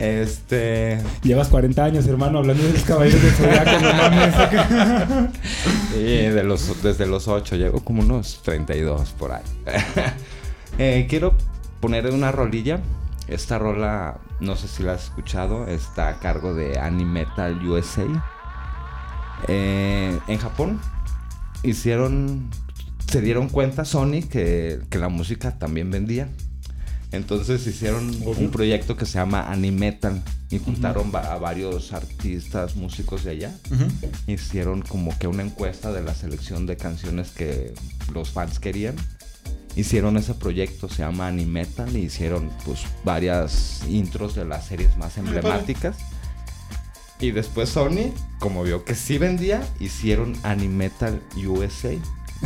Este. Llevas 40 años, hermano, hablando de los caballeros del Zodiaco, no mames. <laughs> Sí, de los, desde los 8, llevo como unos 32 por ahí. <laughs> Eh, quiero poner una rolilla. Esta rola, no sé si la has escuchado, está a cargo de Animetal USA. Eh, en Japón hicieron, se dieron cuenta Sony que, que la música también vendía. Entonces hicieron un proyecto que se llama Animetal y juntaron a varios artistas, músicos de allá. Hicieron como que una encuesta de la selección de canciones que los fans querían. Hicieron ese proyecto, se llama Animetal, y hicieron pues varias intros de las series más emblemáticas. Y después Sony, como vio que sí vendía, hicieron Animetal USA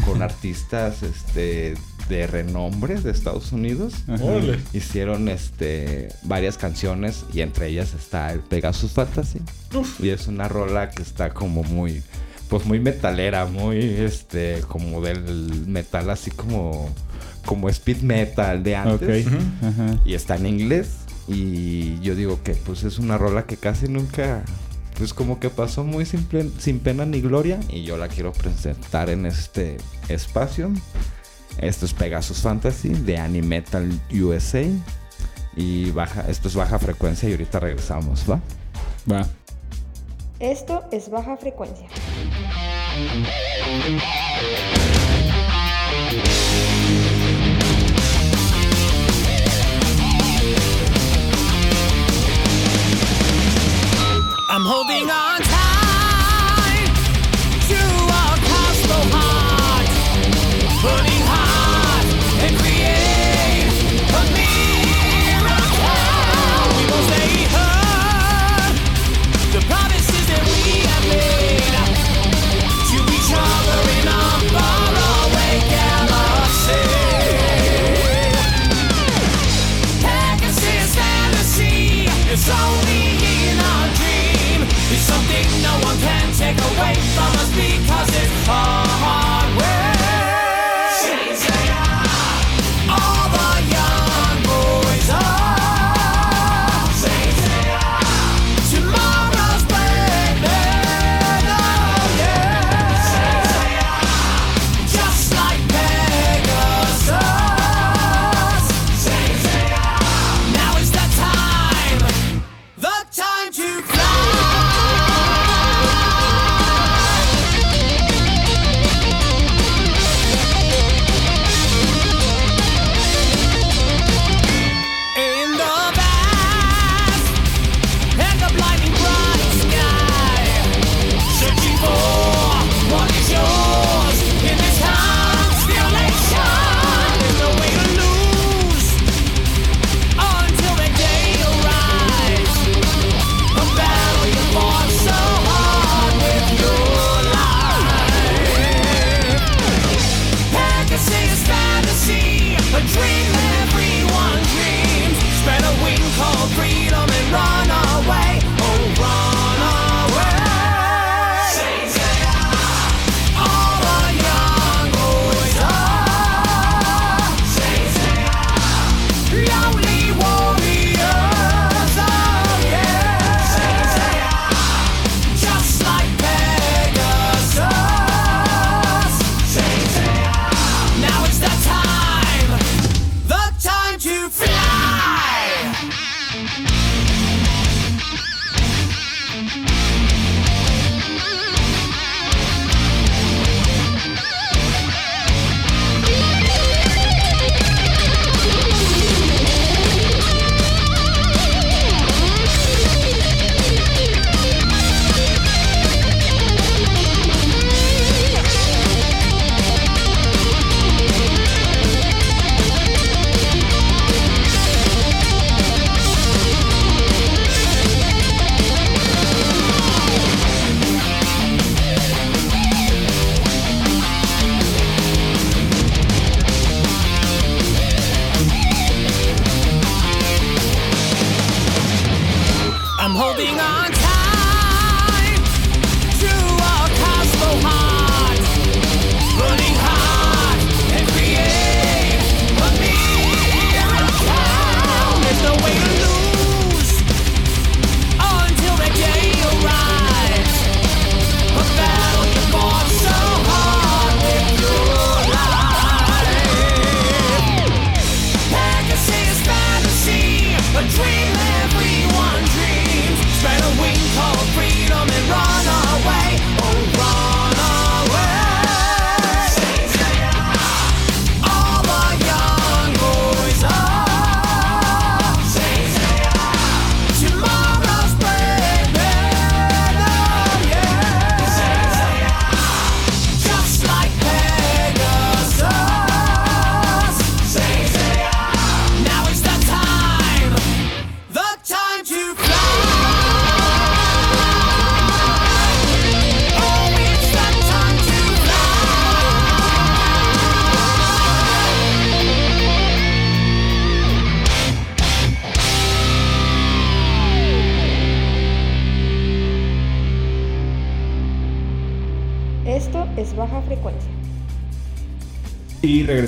con artistas este, de renombre de Estados Unidos. Ajá. Hicieron este, varias canciones y entre ellas está el Pegasus Fantasy. Uf. Y es una rola que está como muy, pues muy metalera, muy este, como del metal así como, como speed metal de antes. Ajá. Y está en inglés. Y yo digo que pues es una rola que casi nunca, pues como que pasó muy sin, plen- sin pena ni gloria. Y yo la quiero presentar en este espacio. Esto es Pegasus Fantasy de Animetal USA. Y baja, esto es baja frecuencia y ahorita regresamos, ¿va? Va. Esto es baja frecuencia. I'm holding on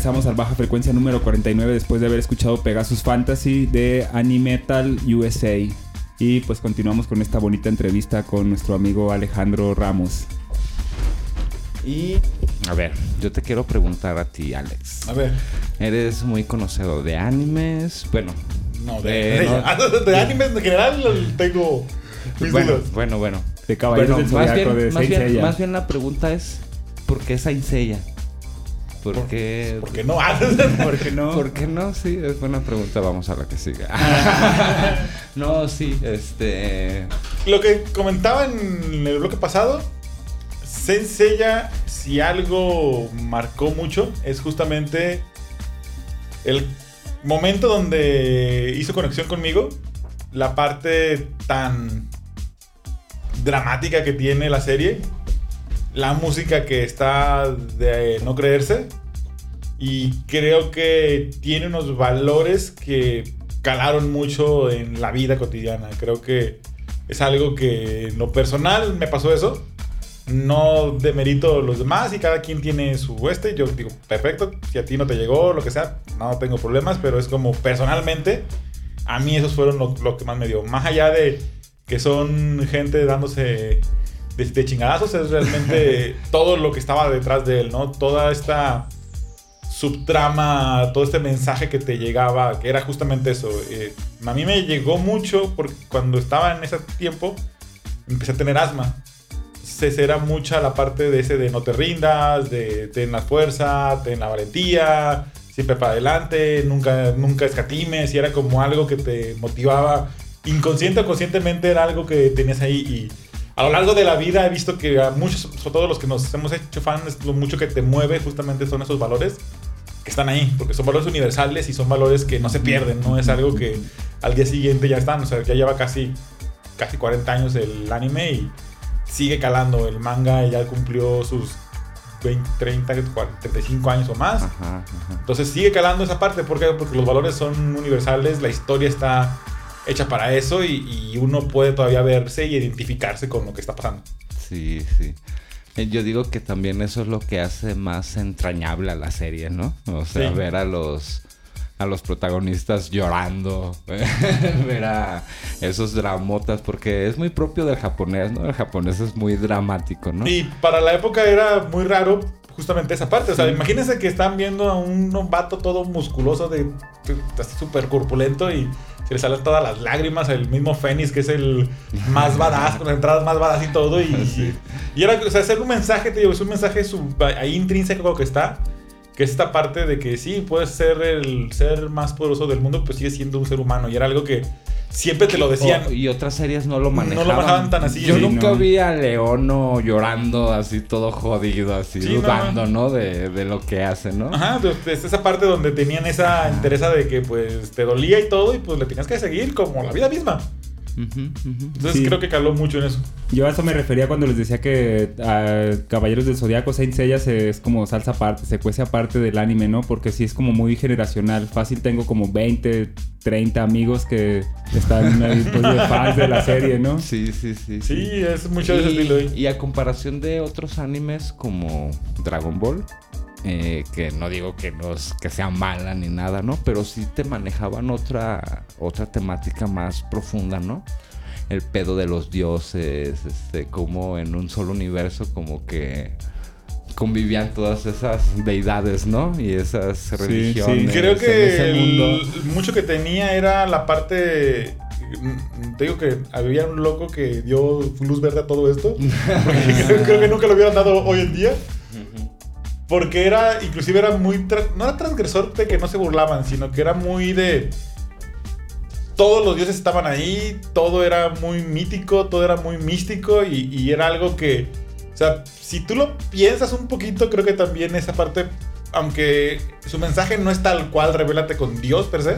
regresamos al baja frecuencia número 49 después de haber escuchado Pegasus Fantasy de Animetal USA. Y pues continuamos con esta bonita entrevista con nuestro amigo Alejandro Ramos. Y, a ver, yo te quiero preguntar a ti, Alex. A ver. Eres muy conocedor de animes. Bueno, No, de, Eh, de, no. <laughs> de animes en general tengo mis bueno, dudas. bueno, bueno. De Caballeros Bueno, del más, bien, de más, bien, más bien la pregunta es: ¿por qué Saint Seiya? ¿Por, ¿Por- qué? ¿Por qué no? Ah, ¿Por qué no? ¿Por qué no? Sí, es buena pregunta. Vamos a la que siga. <laughs> no, sí, este. Lo que comentaba en el bloque pasado, Saint Seiya, si algo marcó mucho, es justamente el momento donde hizo conexión conmigo, la parte tan dramática que tiene la serie, la música que está de no creerse, y creo que tiene unos valores que calaron mucho en la vida cotidiana. Creo que es algo que en lo personal me pasó eso. No demerito los demás y cada quien tiene su este. Yo digo, perfecto, si a ti no te llegó, lo que sea, no tengo problemas, pero es como personalmente, a mí esos fueron lo, lo que más me dio. Más allá de que son gente dándose de, de chingadazos, es realmente <laughs> todo lo que estaba detrás de él, ¿no? Toda esta subtrama, todo este mensaje que te llegaba, que era justamente eso. Eh, a mí me llegó mucho porque cuando estaba en ese tiempo empecé a tener asma. Entonces era mucha la parte de ese de no te rindas, de ten la fuerza, ten la valentía, siempre para adelante, nunca, nunca escatimes, y era como algo que te motivaba. Inconsciente o conscientemente era algo que tenías ahí y a lo largo de la vida he visto que a muchos, sobre todo los que nos hemos hecho fans, lo mucho que te mueve justamente son esos valores que están ahí, porque son valores universales y son valores que no se pierden, no es algo que al día siguiente ya están, o sea, ya lleva casi, casi 40 años el anime y sigue calando, el manga ya cumplió sus 20, 30, 40, 35 años o más, Ajá, ajá. entonces sigue calando esa parte, ¿por qué? Porque los valores son universales, la historia está hecha para eso y, y uno puede todavía verse y identificarse con lo que está pasando. Sí, sí. Eh, Yo digo que también eso es lo que hace más entrañable a la serie, ¿no? O sea, Sí. ver a los a los protagonistas llorando, <laughs> ver a esos dramotas, porque es muy propio del japonés, ¿no? El japonés es muy dramático, ¿no? Y para la época era muy raro justamente esa parte. O sea, imagínense que están viendo a un vato todo musculoso, de, de- así súper corpulento y se le salen todas las lágrimas. El mismo Fénix, que es el más badass, con las entradas más badass y todo. Y, <laughs> Sí. y era, o sea, hacer un mensaje, te digo, es un mensaje sub- ahí intrínseco que está. Que es esta parte de que sí, puedes ser el ser más poderoso del mundo, pues sigue siendo un ser humano. Y era algo que siempre te lo decían. O- y otras series no lo No lo manejaban. tan así. Yo Sí, nunca no. vi a Leono llorando así todo jodido, así Sí, dudando, no. ¿no? De, de lo que hace, ¿no? Ajá, pues, es esa parte donde tenían esa interesa de que pues te dolía y todo y pues le tenías que seguir como la vida misma. Entonces Sí. creo que caló mucho en eso. Yo a eso me refería cuando les decía que a Caballeros del Zodiaco Saint Seiya se- es como salsa aparte, se cuece aparte del anime, ¿no? Porque sí es como muy generacional. Fácil tengo como 20, 30 amigos que están ahí pues, de <laughs> fans de la serie, ¿no? Sí, sí, sí. Sí, es mucho de ese estilo. Y a comparación de otros animes como Dragon Ball, eh, que no digo que, nos, que sea mala ni nada, ¿no? Pero sí te manejaban otra, otra temática más profunda, ¿no? El pedo de los dioses, este, como en un solo universo, como que convivían todas esas deidades, ¿no? Y esas sí. religiones. Creo en que mundo. mucho que tenía era la parte... mm, Te digo que había un loco que dio luz verde a todo esto. Porque <laughs> creo, creo que nunca lo hubieran dado hoy en día. Porque era, inclusive era muy, no era transgresor de que no se burlaban, sino que era muy de... Todos los dioses estaban ahí, todo era muy mítico, todo era muy místico y, y era algo que, o sea, si tú lo piensas un poquito, creo que también esa parte, aunque su mensaje no es tal cual, revélate con Dios per se,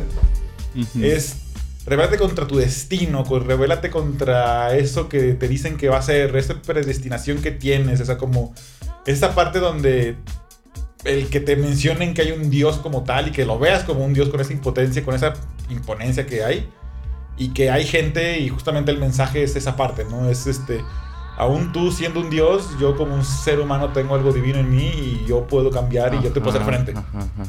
es revélate contra tu destino, revélate contra eso que te dicen que va a ser, esa predestinación que tienes, o sea, como esa parte donde el que te mencionen que hay un Dios como tal y que lo veas como un Dios con esa impotencia, con esa imponencia que hay y que hay gente y justamente el mensaje es esa parte, ¿no? Es este aún tú siendo un dios, yo como un ser humano tengo algo divino en mí y yo puedo cambiar y yo te puedo hacer frente.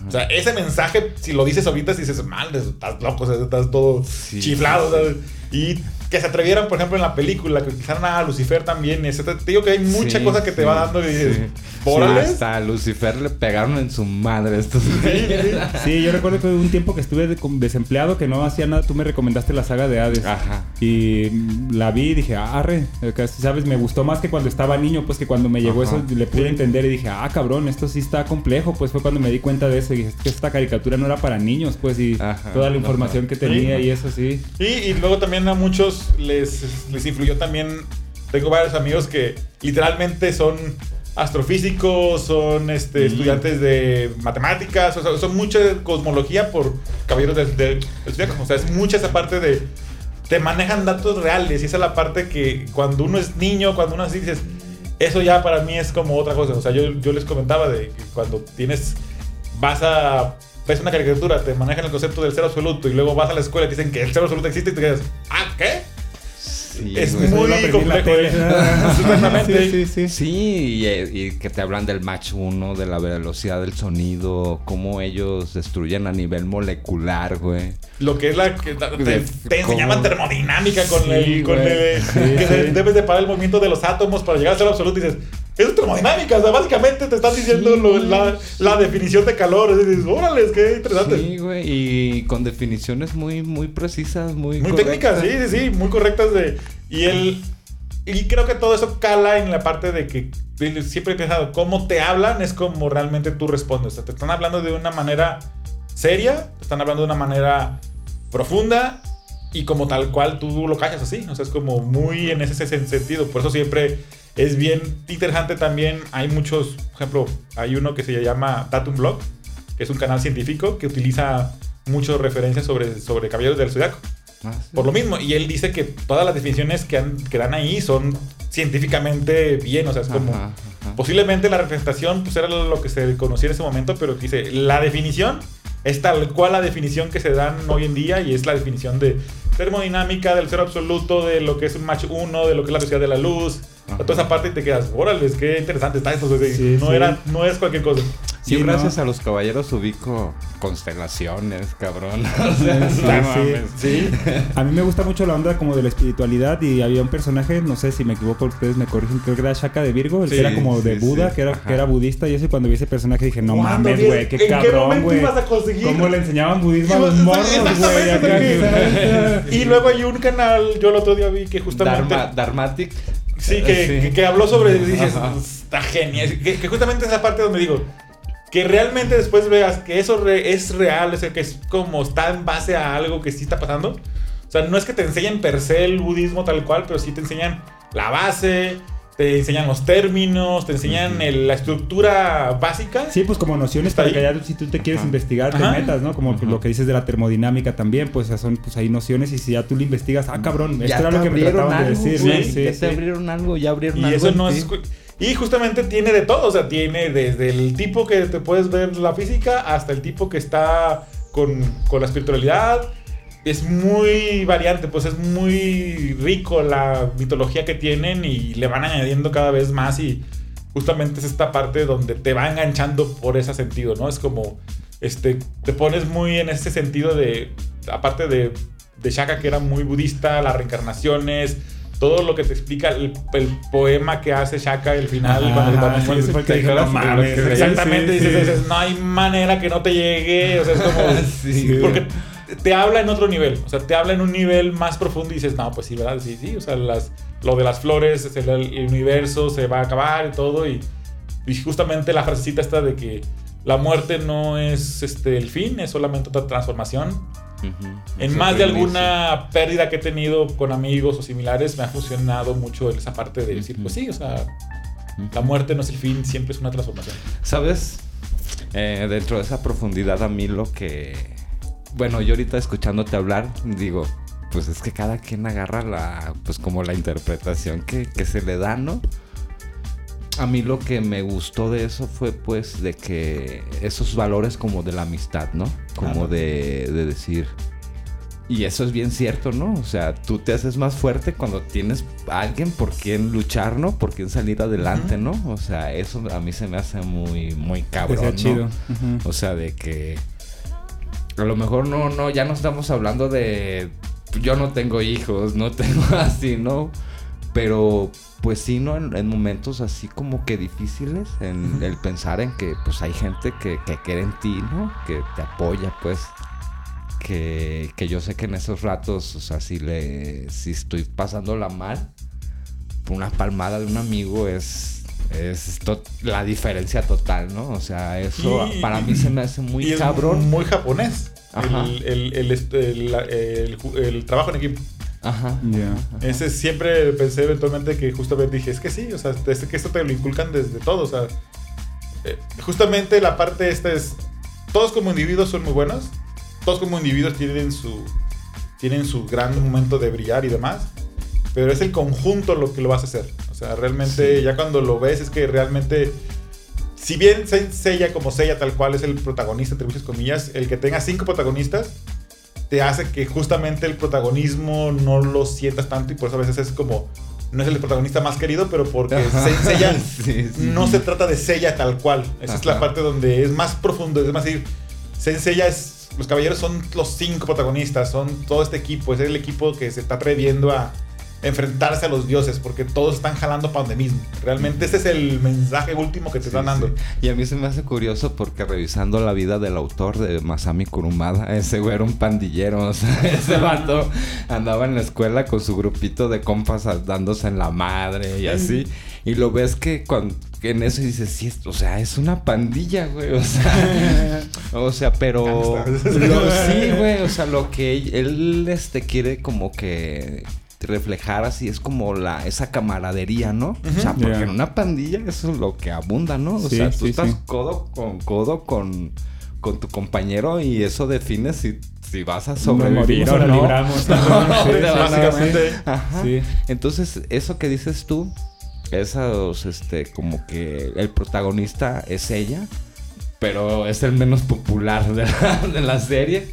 O sea, ese mensaje, si lo dices ahorita, si dices, mal, estás loco, estás todo Sí, chiflado. sí, ¿sabes? Y que se atrevieran, por ejemplo, en la película, que utilizaran a Lucifer también. etcétera. Te digo que hay mucha Sí, cosa que te sí, va dando y dices, sí. hasta a Lucifer le pegaron en su madre estos. Sí, yo recuerdo que hubo un tiempo que estuve desempleado, que no hacía nada. Tú me recomendaste la saga de Hades. Ajá. Y la vi y dije, arre, eh, ¿sabes? Me gustó más que cuando estaba niño, pues que cuando me llegó Ajá. eso le pude entender y dije, ah, cabrón, esto sí está complejo. Pues fue cuando me di cuenta de eso y dije, es que esta caricatura no era para niños, pues, y Ajá, toda la información ajá. que tenía Sí. y eso sí. Y, y luego también a muchos les, les influyó también. Tengo varios amigos que literalmente son astrofísicos, son este, estudiantes de matemáticas, o sea, son mucha cosmología por caballeros del, del, del zodiaco. O sea, es mucha esa parte de. Te manejan datos reales y esa es la parte que cuando uno es niño, cuando uno así dices, eso ya para mí es como otra cosa. O sea, yo, yo les comentaba de que cuando tienes, vas a, ves una caricatura, te manejan el concepto del cero absoluto y luego vas a la escuela y te dicen que el cero absoluto existe y te quedas, ah, ¿qué? Sí, es güey. Muy complejo. tele. ¿eh? <laughs> Exactamente. <laughs> Sí, sí, sí. Sí, y, y que te hablan del Match 1, de la velocidad del sonido, cómo ellos destruyen a nivel molecular, güey. Lo que es la que te, De- te enseñaban termodinámica con Sí, el, con güey. el Sí, que debes de parar el movimiento de los átomos para llegar al cero absoluto y dices, es termodinámica, o sea, básicamente te están diciendo Sí, lo- la, la definición de calor, y dices, órale, qué interesante. Sí, güey, y con definiciones muy, muy precisas, muy Muy correctas. técnicas, sí, sí, sí, muy correctas de... Y el... Y creo que todo eso cala en la parte de que siempre he pensado, cómo te hablan es como realmente tú respondes. O sea, te están hablando de una manera seria, te están hablando de una manera profunda y como tal cual tú lo callas así. O sea, es como muy en ese sen- sentido. Por eso siempre es bien interesante también. Hay muchos, por ejemplo, hay uno que se llama Datum Blog, que es un canal científico que utiliza muchas referencias sobre, sobre caballeros del zodiaco. Ah, sí. Por lo mismo, y él dice que todas las definiciones que, han- que dan ahí son científicamente bien, o sea, es como... Ajá, ajá. Posiblemente la representación pues era lo que se conocía en ese momento, pero dice, la definición es tal cual la definición que se dan hoy en día y es la definición de termodinámica, del cero absoluto, de lo que es un match 1, de lo que es la velocidad de la luz, Ajá. toda esa parte y te quedas, órale, qué interesante está esto, o sea, Sí, no, sí. Era, no es cualquier cosa. Sí, gracias ¿no? a los caballeros ubico constelaciones, cabrón. <laughs> O sea, Sí, no sí. mames. Sí. A mí me gusta mucho la onda como de la espiritualidad y había un personaje, no sé si me equivoco, ustedes me corrigen, creo que era Shaka de Virgo, el Sí, que era como de sí, Buda, sí. que era, que era budista y eso cuando vi ese personaje dije, no ¿Cuándo mames, güey, qué cabrón, momento güey. ibas a conseguir? ¿Cómo le enseñaban budismo a Y los morros, güey? que- <laughs> Y luego hay un canal, yo el otro día vi que justamente... Dharma- Dharmatic. Sí, que, Sí. que, que habló sobre. Dices, Ajá. está genial. Que, que justamente esa parte donde digo. Que realmente después veas que eso re- es real, o sea, que es como está en base a algo que sí está pasando. O sea, no es que te enseñen per se el budismo tal cual, pero sí te enseñan la base, te enseñan los términos, te enseñan el- la estructura básica. Sí, pues como nociones para que ya si tú te quieres Ajá. investigar, te Ajá. metas, ¿no? Como Ajá. lo que dices de la termodinámica también, pues ya son pues ahí nociones y si ya tú lo investigas, ah, cabrón, Ya esto era lo que me abrieron trataban de algo, decir, güey. ¿no? Sí, ya sí. te abrieron algo, ya abrieron Y algo. eso en no es. Y justamente tiene de todo, o sea, tiene desde el tipo que te puedes ver la física hasta el tipo que está con, con la espiritualidad. Es muy variante, pues es muy rico la mitología que tienen y le van añadiendo cada vez más y justamente es esta parte donde te va enganchando por ese sentido, ¿no? Es como, este, te pones muy en ese sentido de, aparte de, de Shaka que era muy budista, las reencarnaciones, todo lo que te explica el, el poema que hace Shaka final. Cuando, cuando sí, el que quedas- no mames, Exactamente, sí, dices, sí. dices, no hay manera que no te llegue, o sea, es como... <laughs> Sí, porque te habla en otro nivel, o sea, te habla en un nivel más profundo y dices, no, pues sí, ¿verdad? Sí, sí, o sea, las, lo de las flores, es el, el universo se va a acabar y todo, y, y justamente la frasecita esta de que la muerte no es este, el fin, es solamente otra transformación. Ujú. En Es más de alguna pérdida que he tenido con amigos o similares, me ha funcionado mucho esa parte de decir, Ujú. pues sí, o sea, la muerte no es el fin, siempre es una transformación. ¿Sabes? Eh, dentro de esa profundidad a mí lo que... Bueno, yo ahorita escuchándote hablar, digo, pues es que cada quien agarra la... Pues como la interpretación que, que se le da, ¿no? A mí lo que me gustó de eso fue pues de que esos valores como de la amistad, ¿no? Como de, de decir, Y eso es bien cierto, ¿no? O sea, tú te haces más fuerte cuando tienes a alguien por quien luchar, ¿no? Por quien salir adelante, ¿no? O sea, eso a mí se me hace muy, muy cabrón. O sea, de que a lo mejor no, no, ya no estamos hablando de yo no tengo hijos, no tengo <laughs> así, ¿no? Pero pues sí, ¿no? En, en momentos así como que difíciles, en el pensar en que pues hay gente que, que quiere en ti, ¿no? Que te apoya, pues. Que, que yo sé que en esos ratos, o sea, si le, si estoy pasándola mal, una palmada de un amigo es, es la diferencia total, ¿no? O sea, eso Y- para mí se me hace muy y es cabrón. Muy japonés. Ajá. El, el, el, el- el ju- el trabajo en equipo. Ajá. Ya. Ese siempre pensé eventualmente que justamente dije, es que sí, o sea, es que esto te lo inculcan desde todo, o sea, eh, justamente la parte esta es, todos como individuos son muy buenos, todos como individuos tienen su, tienen su gran momento de brillar y demás, pero es el conjunto lo que lo vas a hacer, sea, realmente Sí. ya cuando lo ves es que realmente, si bien Seiya como Seiya tal cual es el protagonista, entre muchas comillas, el que tenga cinco protagonistas, te hace que justamente el protagonismo no lo sientas tanto y por eso a veces es como no es el protagonista más querido, pero porque Ajá. Seiya <laughs> Sí, sí. no se trata de Seiya tal cual. Esa es la Ajá. parte donde es más profundo, es más decir, Seiya es los caballeros son los cinco protagonistas, son todo este equipo, es el equipo que se está atreviendo a enfrentarse a los dioses porque todos están jalando para donde mismo. Realmente ese es el mensaje último que te están dando. Sí. Y a mí se me hace curioso porque revisando la vida del autor de Masami Kurumada, <laughs> ese güey era un pandillero. O sea, <laughs> ese vato andaba en la escuela con su grupito de compas dándose en la madre y así. Y lo ves que cuando que en eso dices, sí, o sea, es una pandilla, güey. O sea, <laughs> o sea, pero. Lo- sí, güey. O sea, lo que él, él, este, quiere como que reflejar así es como la esa camaradería, ¿no? O sea, porque en una pandilla eso es lo que abunda, ¿no? O Sí, sea, tú sí, estás sí. codo con codo con, con tu compañero y eso define si, si vas a Sobrevivir sobrevivir o no. libramos. No, <laughs> Sí, te van a- básicamente. Ajá. Sí. Entonces, eso que dices tú, esos, este, como que el protagonista es ella, pero es el menos popular de la, de la serie.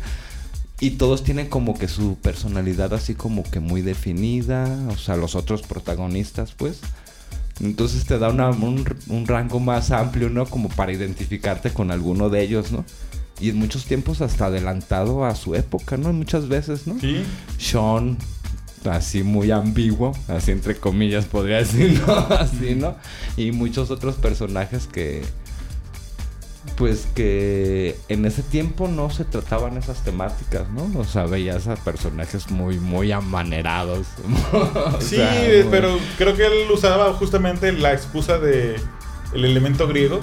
Y todos tienen como que su personalidad así como que muy definida, o sea, los otros protagonistas, pues. Entonces te da una- un, un rango más amplio, ¿no? Como para identificarte con alguno de ellos, ¿no? Y en muchos tiempos hasta adelantado a su época, ¿no? Muchas veces, ¿no? Sí. Sean, así muy ambiguo, así entre comillas podría <laughs> decir, ¿no? Así, ¿no? Y muchos otros personajes que, pues que en ese tiempo no se trataban esas temáticas, ¿no? O sea, veías a personajes muy, muy amanerados. <laughs> O Sí, sea, eh, muy- pero creo que él usaba justamente la excusa de el elemento griego.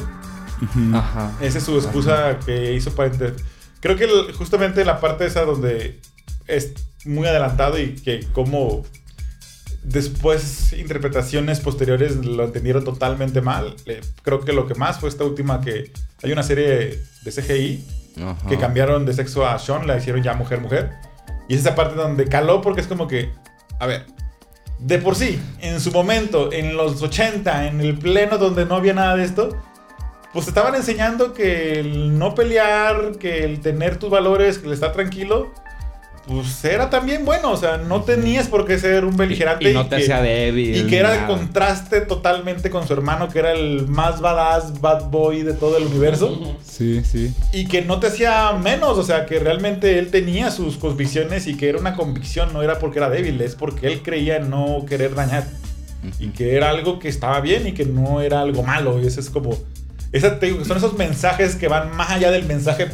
Ajá. Esa es su excusa que hizo para... inter- Creo que justamente la parte esa donde es muy adelantado y que como después interpretaciones posteriores lo entendieron totalmente mal. Eh, creo que lo que más fue esta última que hay una serie de CGI Ajá. que cambiaron de sexo a Sean, la hicieron ya mujer-mujer. Y es esa parte donde caló porque es como que, a ver, de por sí, en su momento, en los 80, en el pleno donde no había nada de esto, pues te estaban enseñando que el no pelear, que el tener tus valores, que el estar tranquilo, pues era también bueno. O sea, no tenías por qué ser un beligerante. Y no te que- hacía débil. y que era el contraste totalmente con su hermano, que era el más badass, bad boy de todo el universo Sí, sí. y que no te hacía menos, o sea, que realmente él tenía sus convicciones y que era una convicción, no era porque era débil, es porque él creía en no querer dañar y que era algo que estaba bien y que no era algo malo, y eso es como, esa, te digo, son esos mensajes que van más allá del mensaje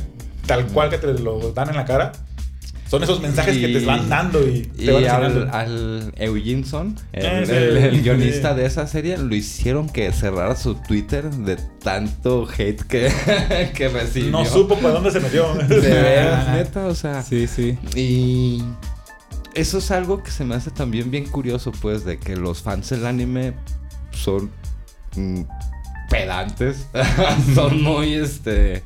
tal cual que te lo dan en la cara, son esos mensajes que te van dando y te Y van al, al Eugenson, el, sí. el- el guionista de esa serie, lo hicieron que cerrara su Twitter de tanto hate que, <laughs> que recibió. No supo por dónde se metió. De veras, <laughs> neta, o sea. Sí, sí. Y eso es algo que se me hace también bien curioso, pues, de que los fans del anime son mm, pedantes, <laughs> son muy, este,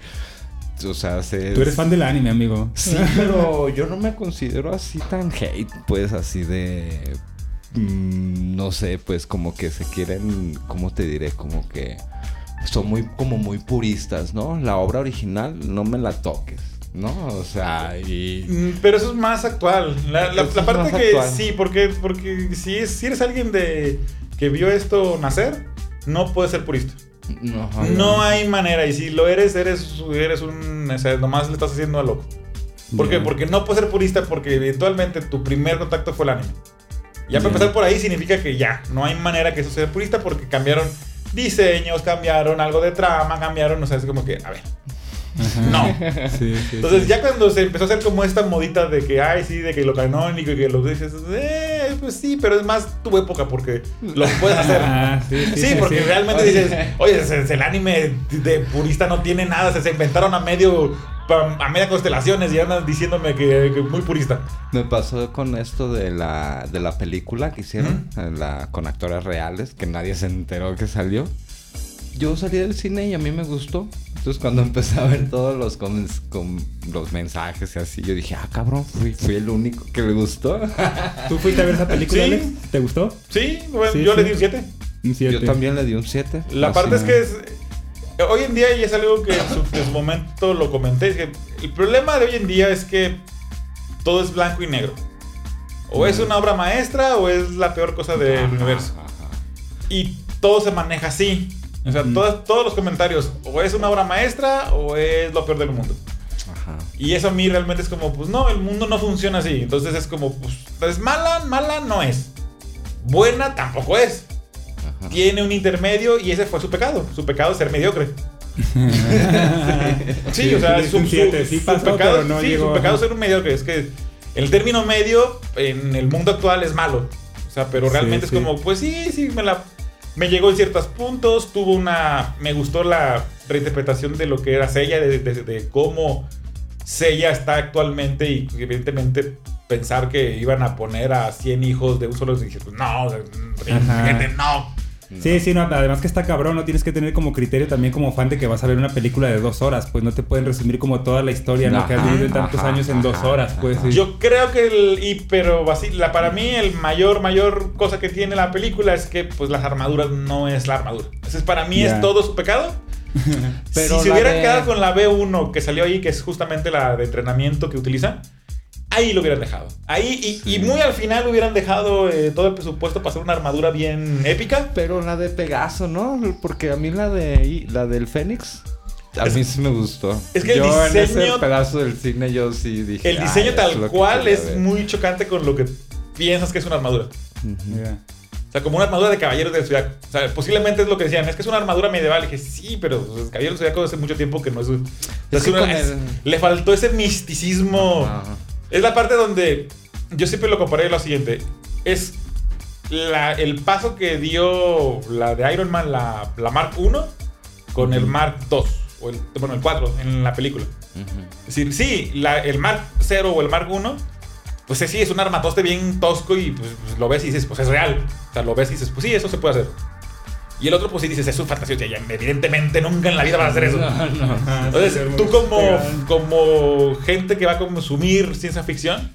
o sea, se... Tú eres fan del anime, amigo. Sí, <laughs> pero yo no me considero así tan hate, pues así de... mm, no sé, pues como que se quieren, ¿cómo te diré? Como que son muy, como muy puristas, ¿no? La obra original no me la toques. ¿no? O sea, y... Mm, Pero eso es más actual. La, parte que actual. sí, porque, porque si, es- si eres alguien de que vio esto nacer, no puedes ser purista. No, No hay manera. Y si lo eres, eres, eres un. O sea, nomás le estás haciendo a loco. ¿Por qué? Porque no puedes ser purista porque eventualmente tu primer contacto fue el anime. Ya para empezar por ahí significa que ya, no hay manera que eso sea purista porque cambiaron diseños, cambiaron algo de trama, cambiaron, o sea, es como que, a ver, Ajá. no. <laughs> Sí, sí, Entonces sí. ya cuando se empezó a hacer como esta modita de que, ay, sí, de que lo canónico y que lo dices, eh, pues sí, pero es más tu época porque lo puedes hacer. Ah, sí, sí, Sí, sí, porque sí. realmente dices, oye, el anime de purista no tiene nada, se, se inventaron a medio, a media constelaciones y andan diciéndome que, que muy purista. Me pasó con esto de la, de la película que hicieron la, con actores reales, que nadie se enteró que salió. Yo salí del cine y a mí me gustó. Entonces cuando <laughs> empecé a ver todos los, comments- com- los mensajes y así, yo dije, ah, cabrón, fui, fui el único que le gustó. <laughs> ¿Tú fuiste a ver esa película, Sí. Alex? ¿Te gustó? Sí, bueno, Sí, yo sí. le di un 7. Un siete. Yo también le di un 7. La parte es que es. Hoy en día, y es algo que en su, en su momento lo comenté, es que el problema de hoy en día es que todo es blanco y negro. O es una obra maestra o es la peor cosa del universo. Y todo se maneja así. O sea, Ujú. todas- todos los comentarios, o es una obra maestra o es lo peor del mundo. Ajá. Y eso a mí realmente es como, pues no, el mundo no funciona así. Entonces es como, pues, es mala, mala no es. Buena tampoco es. Ajá. Tiene un intermedio y ese fue su pecado. Su pecado es ser mediocre. <laughs> Sí, o sea, sí, su, un su-. Sí su pasó, pecado, pero no sí, llegó, su pecado es ser un mediocre. Es que el término medio en el mundo actual es malo. O sea, pero Sí, realmente sí. es como, pues sí, sí, me la... Me llegó en ciertos puntos, tuvo una... Me gustó la reinterpretación de lo que era Seiya, de, de- de cómo Seiya está actualmente y evidentemente pensar que iban a poner a 100 hijos de un solo... Dije, pues no, gente, no. Sí, sí, no, además que está cabrón, no tienes que tener como criterio también como fan de que vas a ver una película de dos horas, pues no te pueden resumir como toda la historia, ¿no? que has vivido en tantos ajá, años en dos horas, pues sí. Yo creo que el. Y, pero así, la, para mí, el mayor, mayor cosa que tiene la película es que, pues, las armaduras no es la armadura. Entonces, para mí es todo su pecado. <laughs> Pero si se hubieran de- quedado con la B1 que salió ahí, que es justamente la de entrenamiento que utilizan, ahí lo hubieran dejado. Ahí, y, y muy al final hubieran dejado eh, todo el presupuesto para hacer una armadura bien épica. Pero la de Pegaso, ¿no? Porque a mí la de la del Fénix a Es- mí sí me gustó. es que el yo en ese diseño- pedazo del cine yo sí dije. El "Ah, diseño tal cual es ver". muy chocante con lo que piensas que es una armadura. O sea, como una armadura de caballeros del Zodiaco. O sea, posiblemente es lo que decían, es que es una armadura medieval. Y dije, sí, pero pues, caballeros del Zodiaco hace mucho tiempo que no es. un- Es es que una- con es- el- Le faltó ese misticismo. Ajá. Es la parte donde yo siempre lo comparé lo siguiente. Es la- el paso que dio la de Iron Man, la, la Mark 1, con el Mark 2. O el, bueno, el 4 en la película. Ujú. Es decir, sí, la- el Mark 0 o el Mark 1, pues sí, es un armatoste bien tosco y pues, pues, lo ves y dices, pues es real. O sea, lo ves y dices, pues sí, eso se puede hacer. Y el otro, pues sí dices, es un fantasía. Ya, evidentemente nunca en la vida vas a hacer eso. <laughs> Ajá, Entonces, sí, tú como, como gente que va a consumir ciencia ficción,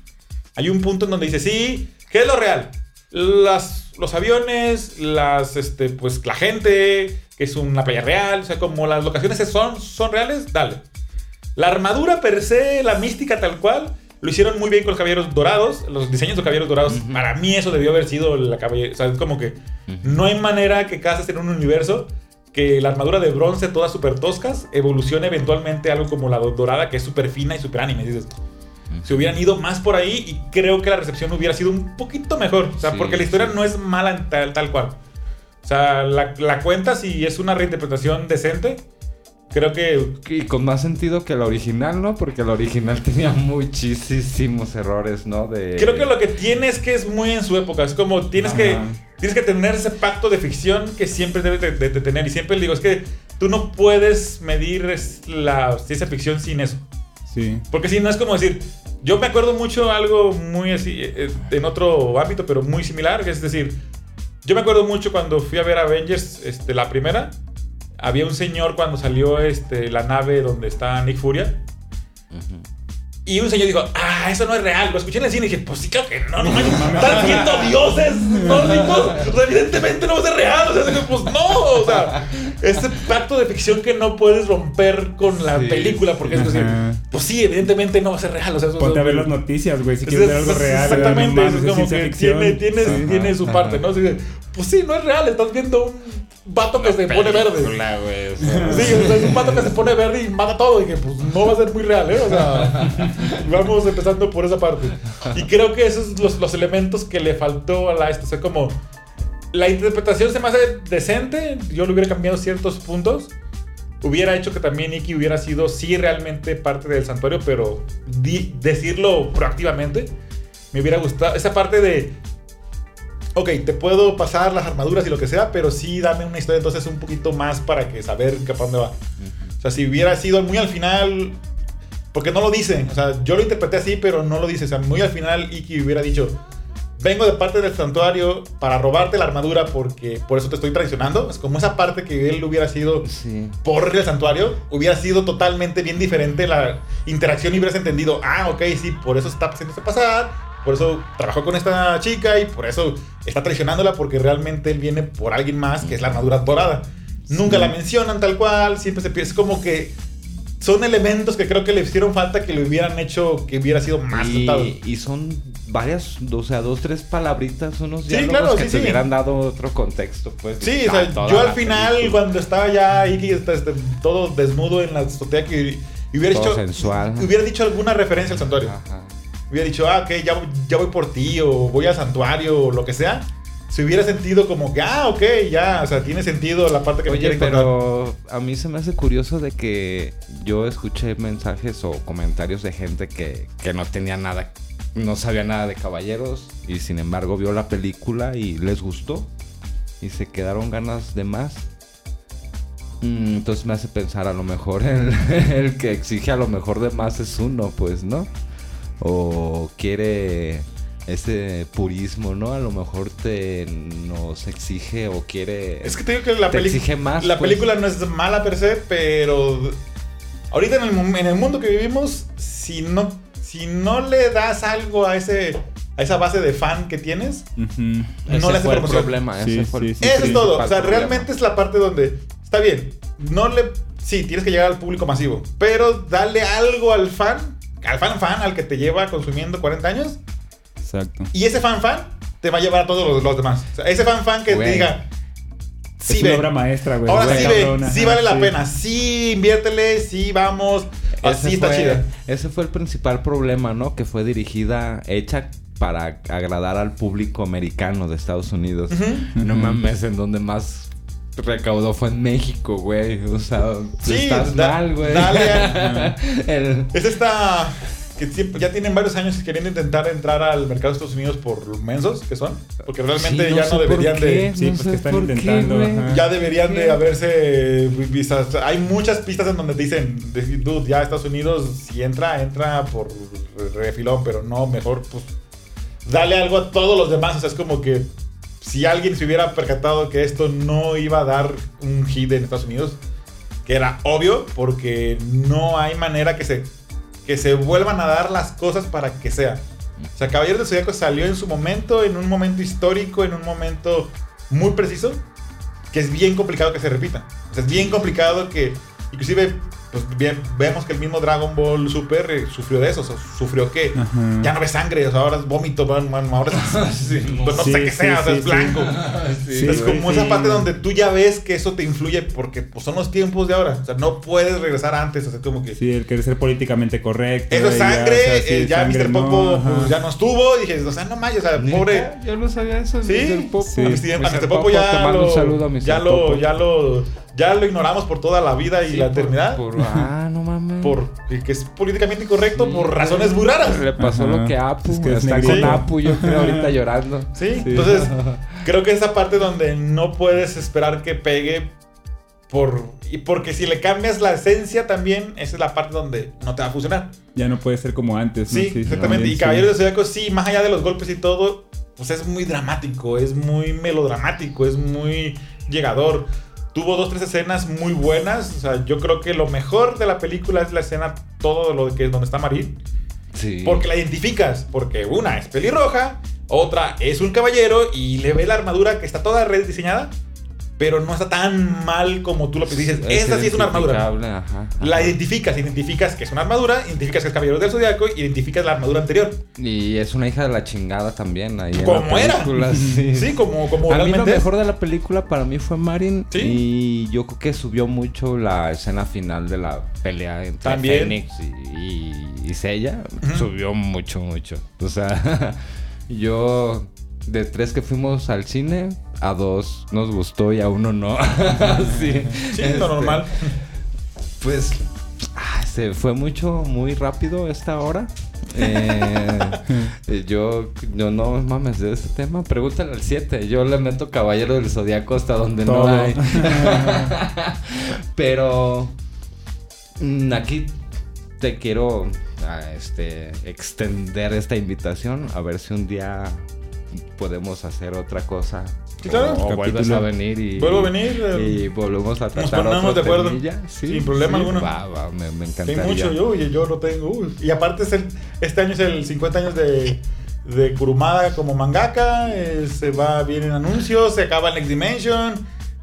hay un punto en donde dice, sí, ¿qué es lo real? Las, los aviones, las, este, pues la gente, que es una playa real, o sea, como las locaciones son, son reales, dale. La armadura per se, la mística tal cual, lo hicieron muy bien con los caballeros dorados, los diseños de caballeros dorados. Para mí eso debió haber sido la caballera, o sea, es como que no hay manera que cases en un universo que la armadura de bronce, todas súper toscas, evolucione eventualmente a algo como la do- dorada, que es súper fina y súper anime. Dices, se hubieran ido más por ahí y creo que la recepción hubiera sido un poquito mejor. O sea, Sí, porque la historia sí. no es mala tal, tal cual. O sea, la, la cuenta si es una reinterpretación decente. Creo que Y con más sentido que la original, ¿no? Porque la original <laughs> tenía muchísimos errores, ¿no? De... Creo que lo que tiene es que es muy en su época. Es como tienes que, Ajá. tienes que tener ese pacto de ficción que siempre debes de, de- de tener. Y siempre le digo, es que tú no puedes medir la ciencia ficción sin eso. Sí. Porque si no es como decir, yo me acuerdo mucho algo muy así, eh, en otro ámbito, pero muy similar. que Es decir, yo me acuerdo mucho cuando fui a ver Avengers, este, la primera. Había un señor cuando salió este, la nave donde está Nick Furia. Y un señor dijo, ah, eso no es real. Lo escuché en el cine y dije, pues sí, claro que no, no manches, Están viendo dioses nórdicos. <laughs> O sea, evidentemente no va a ser real. O sea, pues no. O sea, ese pacto de ficción que no puedes romper con la Sí. película. Porque es decir, Ajá. pues sí, evidentemente no va a ser real. O sea, eso- Ponte a ver las noticias, güey, si es- quieres ver algo real. Exactamente, ¿verdad? es No mames, como que ficción. tiene, tiene, Sí. tiene su Ajá. parte, ¿no? Así de, pues sí, no es real, estás viendo un vato que se pone verde. O sea, Sí, o sea, es un vato que se pone verde y mata todo. Y que pues no va a ser muy real, ¿eh? O sea, <laughs> vamos empezando por esa parte. Y creo que esos son los, los elementos que le faltó a la esta. O sea, como la interpretación se me hace decente. Yo le hubiera cambiado ciertos puntos. Hubiera hecho que también Iki hubiera sido, sí, realmente parte del santuario, pero di- decirlo proactivamente. Me hubiera gustado esa parte de ok, te puedo pasar las armaduras y lo que sea, pero sí dame una historia entonces un poquito más para que saber que para dónde va. O sea, si hubiera sido muy al final, porque no lo dice, o sea, yo lo interpreté así, pero no lo dice, o sea, muy al final Iki hubiera dicho, vengo de parte del santuario para robarte la armadura porque por eso te estoy traicionando. Es como esa parte que él hubiera sido Sí. por el santuario, hubiera sido totalmente bien diferente la interacción y hubieras entendido, ah, ok, sí, por eso está haciéndose pasar, por eso trabajó con esta chica y por eso está traicionándola porque realmente él viene por alguien más que es la armadura dorada. Nunca la mencionan tal cual, siempre se piensa, como que son elementos que creo que le hicieron falta que le hubieran hecho que hubiera sido más tratado. Y, y son varias, o sea, dos, tres palabritas, unos Sí, diálogos claro, que sí, te sí. hubieran dado otro contexto, pues. Sí, o sea, toda yo al final, película. cuando estaba ya ahí, este, todo desnudo en la azotea, que hubiera Todo dicho, sensual. hubiera dicho alguna referencia al santuario. Ajá. Hubiera dicho, ah, ok, ya, ya voy por ti, o voy al santuario, o lo que sea. Se hubiera sentido como que, ah, ok, ya, o sea, tiene sentido la parte que me Oye, quieren contar. pero a mí se me hace curioso de que yo escuché mensajes o comentarios de gente que, que no tenía nada, no sabía nada de caballeros y sin embargo vio la película y les gustó y se quedaron ganas de más. Mm, Entonces me hace pensar a lo mejor el, <laughs> el que exige a lo mejor de más es uno, pues, ¿no? O quiere ese purismo, ¿no? A lo mejor te nos exige o quiere... Es que te digo que la, más, pues. película no es mala per se, pero ahorita en el, mom- en el mundo que vivimos, si no, si no le das algo a, ese, a esa base de fan que tienes, no Ese le hace fue el promoción. problema, Sí, ese fue el sí, sí, Eso es todo. O sea, problema. realmente es la parte donde está bien. No le. Sí, tienes que llegar al público masivo. Pero dale algo al fan. Al fan fan, al que te lleva consumiendo 40 años. Exacto. Y ese fan fan te va a llevar a todos los, los demás. O sea, ese fan fan que Güey. te diga. es Sí, una ve. obra maestra, güey. Ahora Güey, sí ve. Sí vale la sí. pena. Sí, inviértele. Sí, vamos. Así Ese está fue- chida. Ese fue el principal problema, ¿no? Que fue dirigida, hecha para agradar al público americano de Estados Unidos. Ujú. <laughs> No mames, en donde más recaudó fue en México, güey. O sea, Sí, estás da- mal, güey. dale <laughs> El- Es esta. Que siempre- ya tienen varios años queriendo intentar entrar al mercado de Estados Unidos por los mensos que son. Porque realmente Sí, no ya no deberían de. qué, Sí, no pues que están por qué, intentando, ajá. Ya deberían de ¿Qué? haberse vistas. Hay muchas pistas en donde dicen, de- dude, ya Estados Unidos, si entra, entra por refilón, pero no, mejor, pues, dale algo a todos los demás. O sea, es como que si alguien se hubiera percatado que esto no iba a dar un hit en Estados Unidos, que era obvio, porque no hay manera que se, que se vuelvan a dar las cosas para que sea. O sea, Caballeros del Zodíaco salió en su momento, en un momento histórico, en un momento muy preciso, que es bien complicado que se repita. O sea, es bien complicado que, inclusive, pues bien, vemos que el mismo Dragon Ball Super eh, sufrió de eso, o sea, sufrió que Ajá. ya no ves sangre, o sea, ahora es vómito, man, man, ahora es, <laughs> pues no Sí, sé qué sí, sea, o sea, es sí. blanco. Sí, <laughs> es como sí. esa parte donde tú ya ves que eso te influye porque pues, son los tiempos de ahora. O sea, no puedes regresar antes. O sea, como que. Sí, el querer ser políticamente correcto. Eso es ya, sangre, o sea, sí, eh, ya sangre Mr. Popo pues, ya no estuvo. Y dije, o sea, no manches, o sea, pobre. Yo no sabía eso. Sí, Mr. Popo. sí. A Mr. Popo te ya mando lo, un saludo a Mr. ya lo, Popo. ya lo, ya lo ignoramos por toda la vida y Sí, la por- eternidad. por- ah, no mames. Por que que es políticamente incorrecto Sí, por razones muy raras. Le pasó Ajá. lo que a Apu. Es que es está negrito. con Apu, yo creo, <laughs> ahorita llorando. Sí, Sí. entonces <laughs> creo que esa parte donde no puedes esperar que pegue por y porque si le cambias la esencia también, esa es la parte donde no te va a funcionar. Ya no puede ser como antes. ¿no? Sí, exactamente. también, Y Caballeros de Zodíaco sí, más allá de los golpes y todo, pues es muy dramático, es muy melodramático, es muy llegador. Tuvo dos, tres escenas muy buenas. O sea, yo creo que lo mejor de la película es la escena, todo lo que es donde está Marín. Sí. Porque la identificas. Porque una es pelirroja, otra es un caballero y le ve la armadura que está toda rediseñada, pero no está tan mal como tú lo dices. Esta sí es una armadura. ajá, La identificas, identificas que es una armadura, identificas que es caballero del zodiaco, identificas la armadura anterior. Y es una hija de la chingada también ahí en Como era. <laughs> Sí. Sí, como, como A mí lo es. mejor de la película para mí fue Marin Sí. y yo creo que subió mucho la escena final de la pelea entre También. Fénix y, y, y. Ujú. Subió mucho, mucho. O sea, <laughs> yo de tres que fuimos al cine, a dos nos gustó y a uno no. <laughs> sí, Sí, Este, lo normal. Pues ah, se fue mucho, muy rápido esta hora. Eh, yo, yo no mames de este tema. Pregúntale al 7. Yo le meto Caballero del Zodiaco hasta donde Todo. no hay. <laughs> Pero mm, aquí te quiero ah, este, extender esta invitación. A ver si un día podemos hacer otra cosa. Sí, claro. O, o vuelves a venir y. Vuelvo a venir, eh, Y volvemos a tratar ponemos otro de acuerdo. Sí, Sin problema sí, alguno. Va, va, me, me Hay encantaría. mucho, yo, oye, yo lo tengo. uy. Y aparte, es el- este año es el 50 años de, de Kurumada como mangaka. eh, se va bien en anuncios, se acaba el Next Dimension.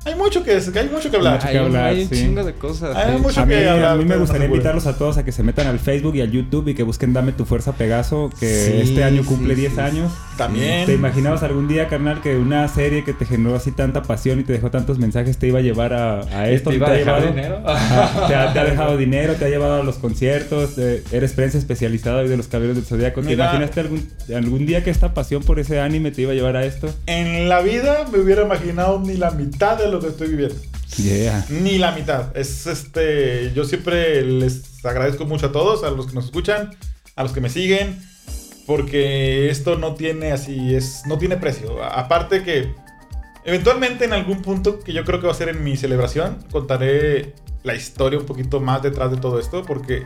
Hay mucho que, hay mucho que hablar. Mucho Hay, que hablar, hay un sí. chingo de cosas. Hay sí. mucho A mí, que hablar, a mí me no gustaría invitarlos a todos a que se metan al Facebook y al YouTube y que busquen Dame tu Fuerza Pegaso, que Sí, este año cumple sí, 10 sí. años. También. ¿Te imaginabas algún día, carnal, que una serie que te generó así tanta pasión y te dejó tantos mensajes te iba a llevar a, a esto? ¿Te iba ¿Te a ha dejar llevado? dinero? Ajá, te, ha, te ha dejado dinero, te ha llevado a los conciertos, eh, eres prensa especializada hoy de los caballeros del Zodíaco. ¿Te Mira. imaginaste algún, algún día que esta pasión por ese anime te iba a llevar a esto? En la vida me hubiera imaginado ni la mitad de lo que estoy viviendo. Yeah. Ni la mitad. Es este. Yo siempre les agradezco mucho a todos, a los que nos escuchan, a los que me siguen. Porque esto no tiene así. Es, no tiene precio. Aparte que. Eventualmente en algún punto que yo creo que va a ser en mi celebración. Contaré la historia un poquito más detrás de todo esto. Porque.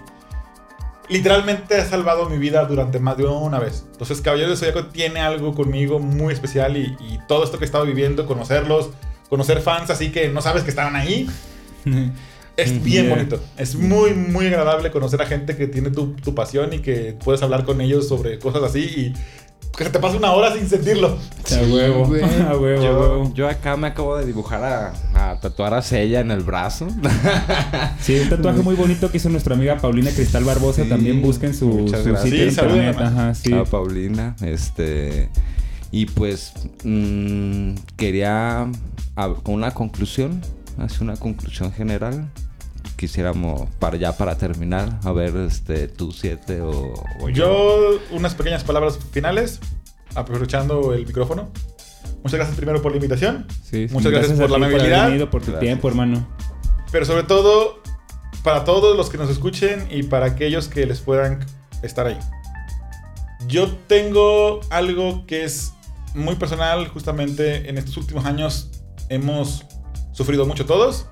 Literalmente ha salvado mi vida durante más de una vez. Entonces, Caballero de Zodíaco tiene algo conmigo muy especial y, y todo esto que he estado viviendo, conocerlos, conocer fans así que no sabes que estaban ahí, es bien Yeah. bonito. Es muy, muy agradable conocer a gente que tiene tu, tu pasión y que puedes hablar con ellos sobre cosas así y que se te pase una hora sin sentirlo. A huevo, <laughs> a huevo, a Yo, huevo. yo acá me acabo de dibujar a, a tatuar a Sella en el brazo. <laughs> Sí, un tatuaje muy bonito que hizo nuestra amiga Paulina Cristal Barbosa. Sí, También busquen su, muchas su gracias. sitio en Sí, saluden, internet. Ajá, sí. a Paulina. Este. Y pues mm, quería a- con una conclusión, hacer una conclusión general. Quisiéramos para ya para terminar, a ver este tú siete o, o Yo, unas pequeñas palabras finales, aprovechando el micrófono. Muchas gracias primero por la invitación. Sí, sí. Muchas gracias, a por la amabilidad. venido, por tu Gracias. tiempo, hermano. Pero sobre todo, para todos los que nos escuchen y para aquellos que les puedan estar ahí. Yo tengo algo que es muy personal, justamente en estos últimos años hemos sufrido mucho todos,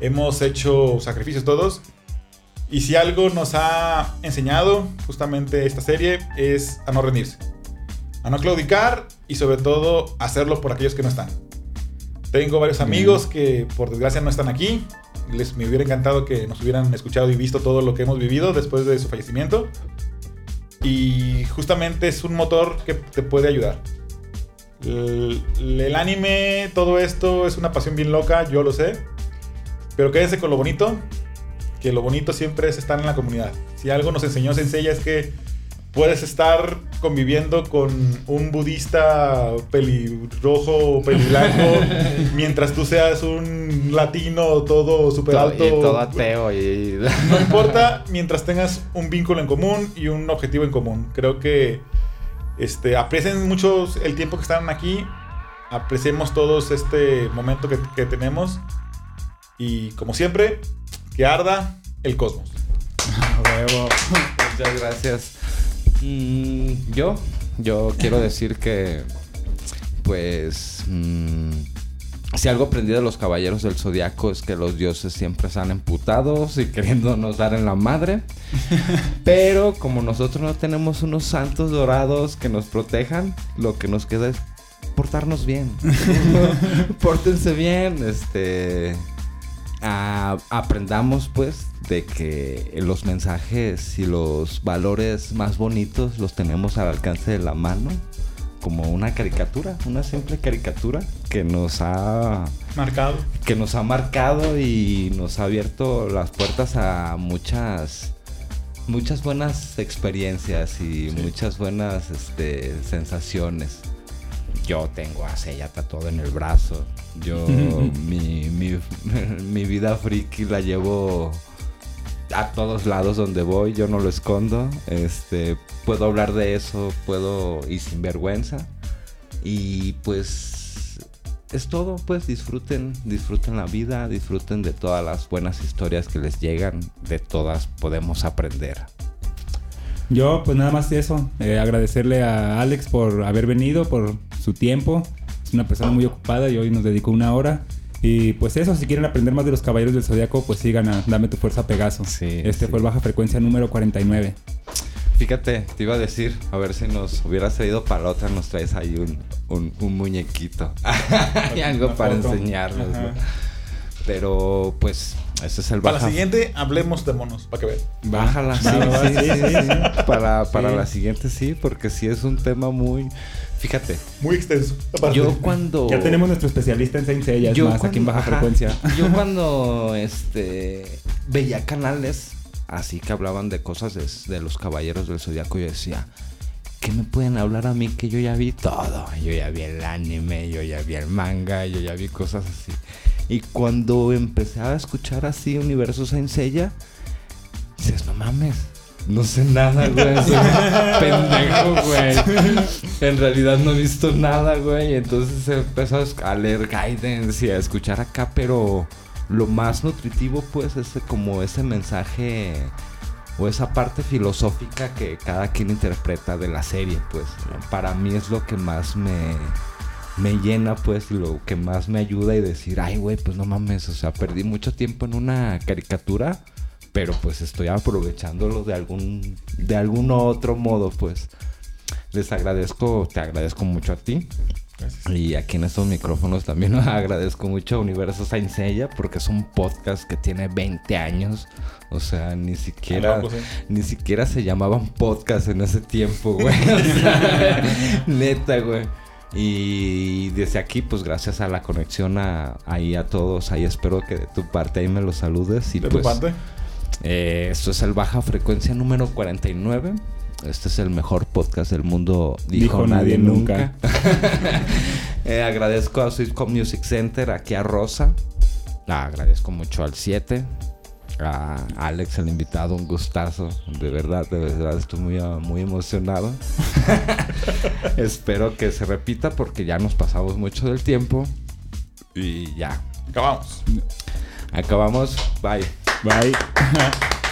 hemos hecho sacrificios todos, y si algo nos ha enseñado justamente esta serie es a no rendirse, a no claudicar y sobre todo hacerlo por aquellos que no están. Tengo varios amigos que por desgracia no están aquí. Les me hubiera encantado que nos hubieran escuchado y visto todo lo que hemos vivido después de su fallecimiento. Y justamente es un motor que te puede ayudar. El, el anime, todo esto es una pasión bien loca, yo lo sé. Pero quédense con lo bonito, que lo bonito siempre es estar en la comunidad. Si algo nos enseñó Sensei es que puedes estar conviviendo con un budista pelirrojo o peliblanco <laughs> mientras tú seas un latino todo super alto. y todo ateo y No importa mientras tengas un vínculo en común y un objetivo en común. Creo que este, aprecien mucho el tiempo que están aquí. Apreciemos todos este momento que, tenemos. Y como siempre, que arda el cosmos. <laughs> Muchas gracias. Yo, yo quiero decir que, pues, mm, si algo aprendí de los caballeros del zodiaco es que los dioses siempre están emputados y queriéndonos dar en la madre. <laughs> Pero como nosotros no tenemos unos santos dorados que nos protejan, lo que nos queda es portarnos bien. <laughs> Pórtense bien, este. aprendamos pues de que los mensajes y los valores más bonitos los tenemos al alcance de la mano como una caricatura, una simple caricatura que nos ha Marcado. que nos ha marcado y nos ha abierto las puertas a muchas muchas buenas experiencias y muchas buenas este, sensaciones. Yo tengo a Seiya tatuado en el brazo. Yo <laughs> mi, mi, <laughs> mi vida friki la llevo a todos lados donde voy, yo no lo escondo. Este, puedo hablar de eso, puedo y sin vergüenza. Y pues es todo, pues disfruten, disfruten la vida, disfruten de todas las buenas historias que les llegan, de todas podemos aprender. Yo, pues nada más eso. eh, agradecerle a Alex por haber venido, por su tiempo. Es una persona muy ocupada y hoy nos dedicó una hora. Y pues eso, si quieren aprender más de los Caballeros del Zodiaco, pues sigan a Dame tu Fuerza Pegaso. Sí, este sí. fue el Baja Frecuencia número 49. Fíjate, te iba a decir, a ver si nos hubieras traído para la otra, nos traes ahí un, un, un muñequito. <laughs> y algo para enseñarnos. ¿no? Pero pues, ese es el Para la baja. siguiente, hablemos de monos, para que vean. Bájala, sí, sí, sí, sí, sí, sí. Para, para Sí. la siguiente sí, porque sí es un tema muy... Fíjate, Muy extenso. aparte. yo cuando... Ya tenemos nuestro especialista en Saint Seiya, es más, aquí en cuando- Baja ajá, Frecuencia. Yo <laughs> cuando este veía canales así que hablaban de cosas de, de los caballeros del zodiaco, yo decía, ¿qué me pueden hablar a mí que yo ya vi todo? Yo ya vi el anime, yo ya vi el manga, yo ya vi cosas así. Y cuando empecé a escuchar así Universo Saint Seiya, dices, no mames. No sé nada, güey. <laughs> Soy pendejo, güey. En realidad no he visto nada, güey. Entonces empezó a leer guidance y a escuchar acá, pero lo más nutritivo, pues, es como ese mensaje o esa parte filosófica que cada quien interpreta de la serie, pues. Para mí es lo que más me, me llena, pues, lo que más me ayuda y decir, ay, güey, pues no mames, o sea, perdí mucho tiempo en una caricatura, pero pues estoy aprovechándolo de algún, de algún otro modo, pues. Les agradezco, te agradezco mucho a ti. Gracias. Y aquí en estos micrófonos también <laughs> agradezco mucho a Universo Saint Seiya porque es un podcast que tiene 20 años. O sea, ni siquiera, sí. ni siquiera se llamaban podcast en ese tiempo, güey. <laughs> O sea, <laughs> neta, güey. Y desde aquí, pues gracias a la conexión a, ahí a todos, ahí espero que de tu parte ahí me los saludes. Y De pues, tu parte. Eh, esto es el Baja Frecuencia número 49. Este es el mejor podcast del mundo, dijo, Dijo nadie, nadie nunca. <laughs> Eh, agradezco a Sweetcom Music Center, aquí a Rosa. Ah, agradezco mucho al 7. A Alex, el invitado, un gustazo. De verdad, de verdad, estoy muy, muy emocionado. <laughs> Espero que se repita porque ya nos pasamos mucho del tiempo. Y ya. Acabamos. Acabamos. Bye. Bye. <laughs>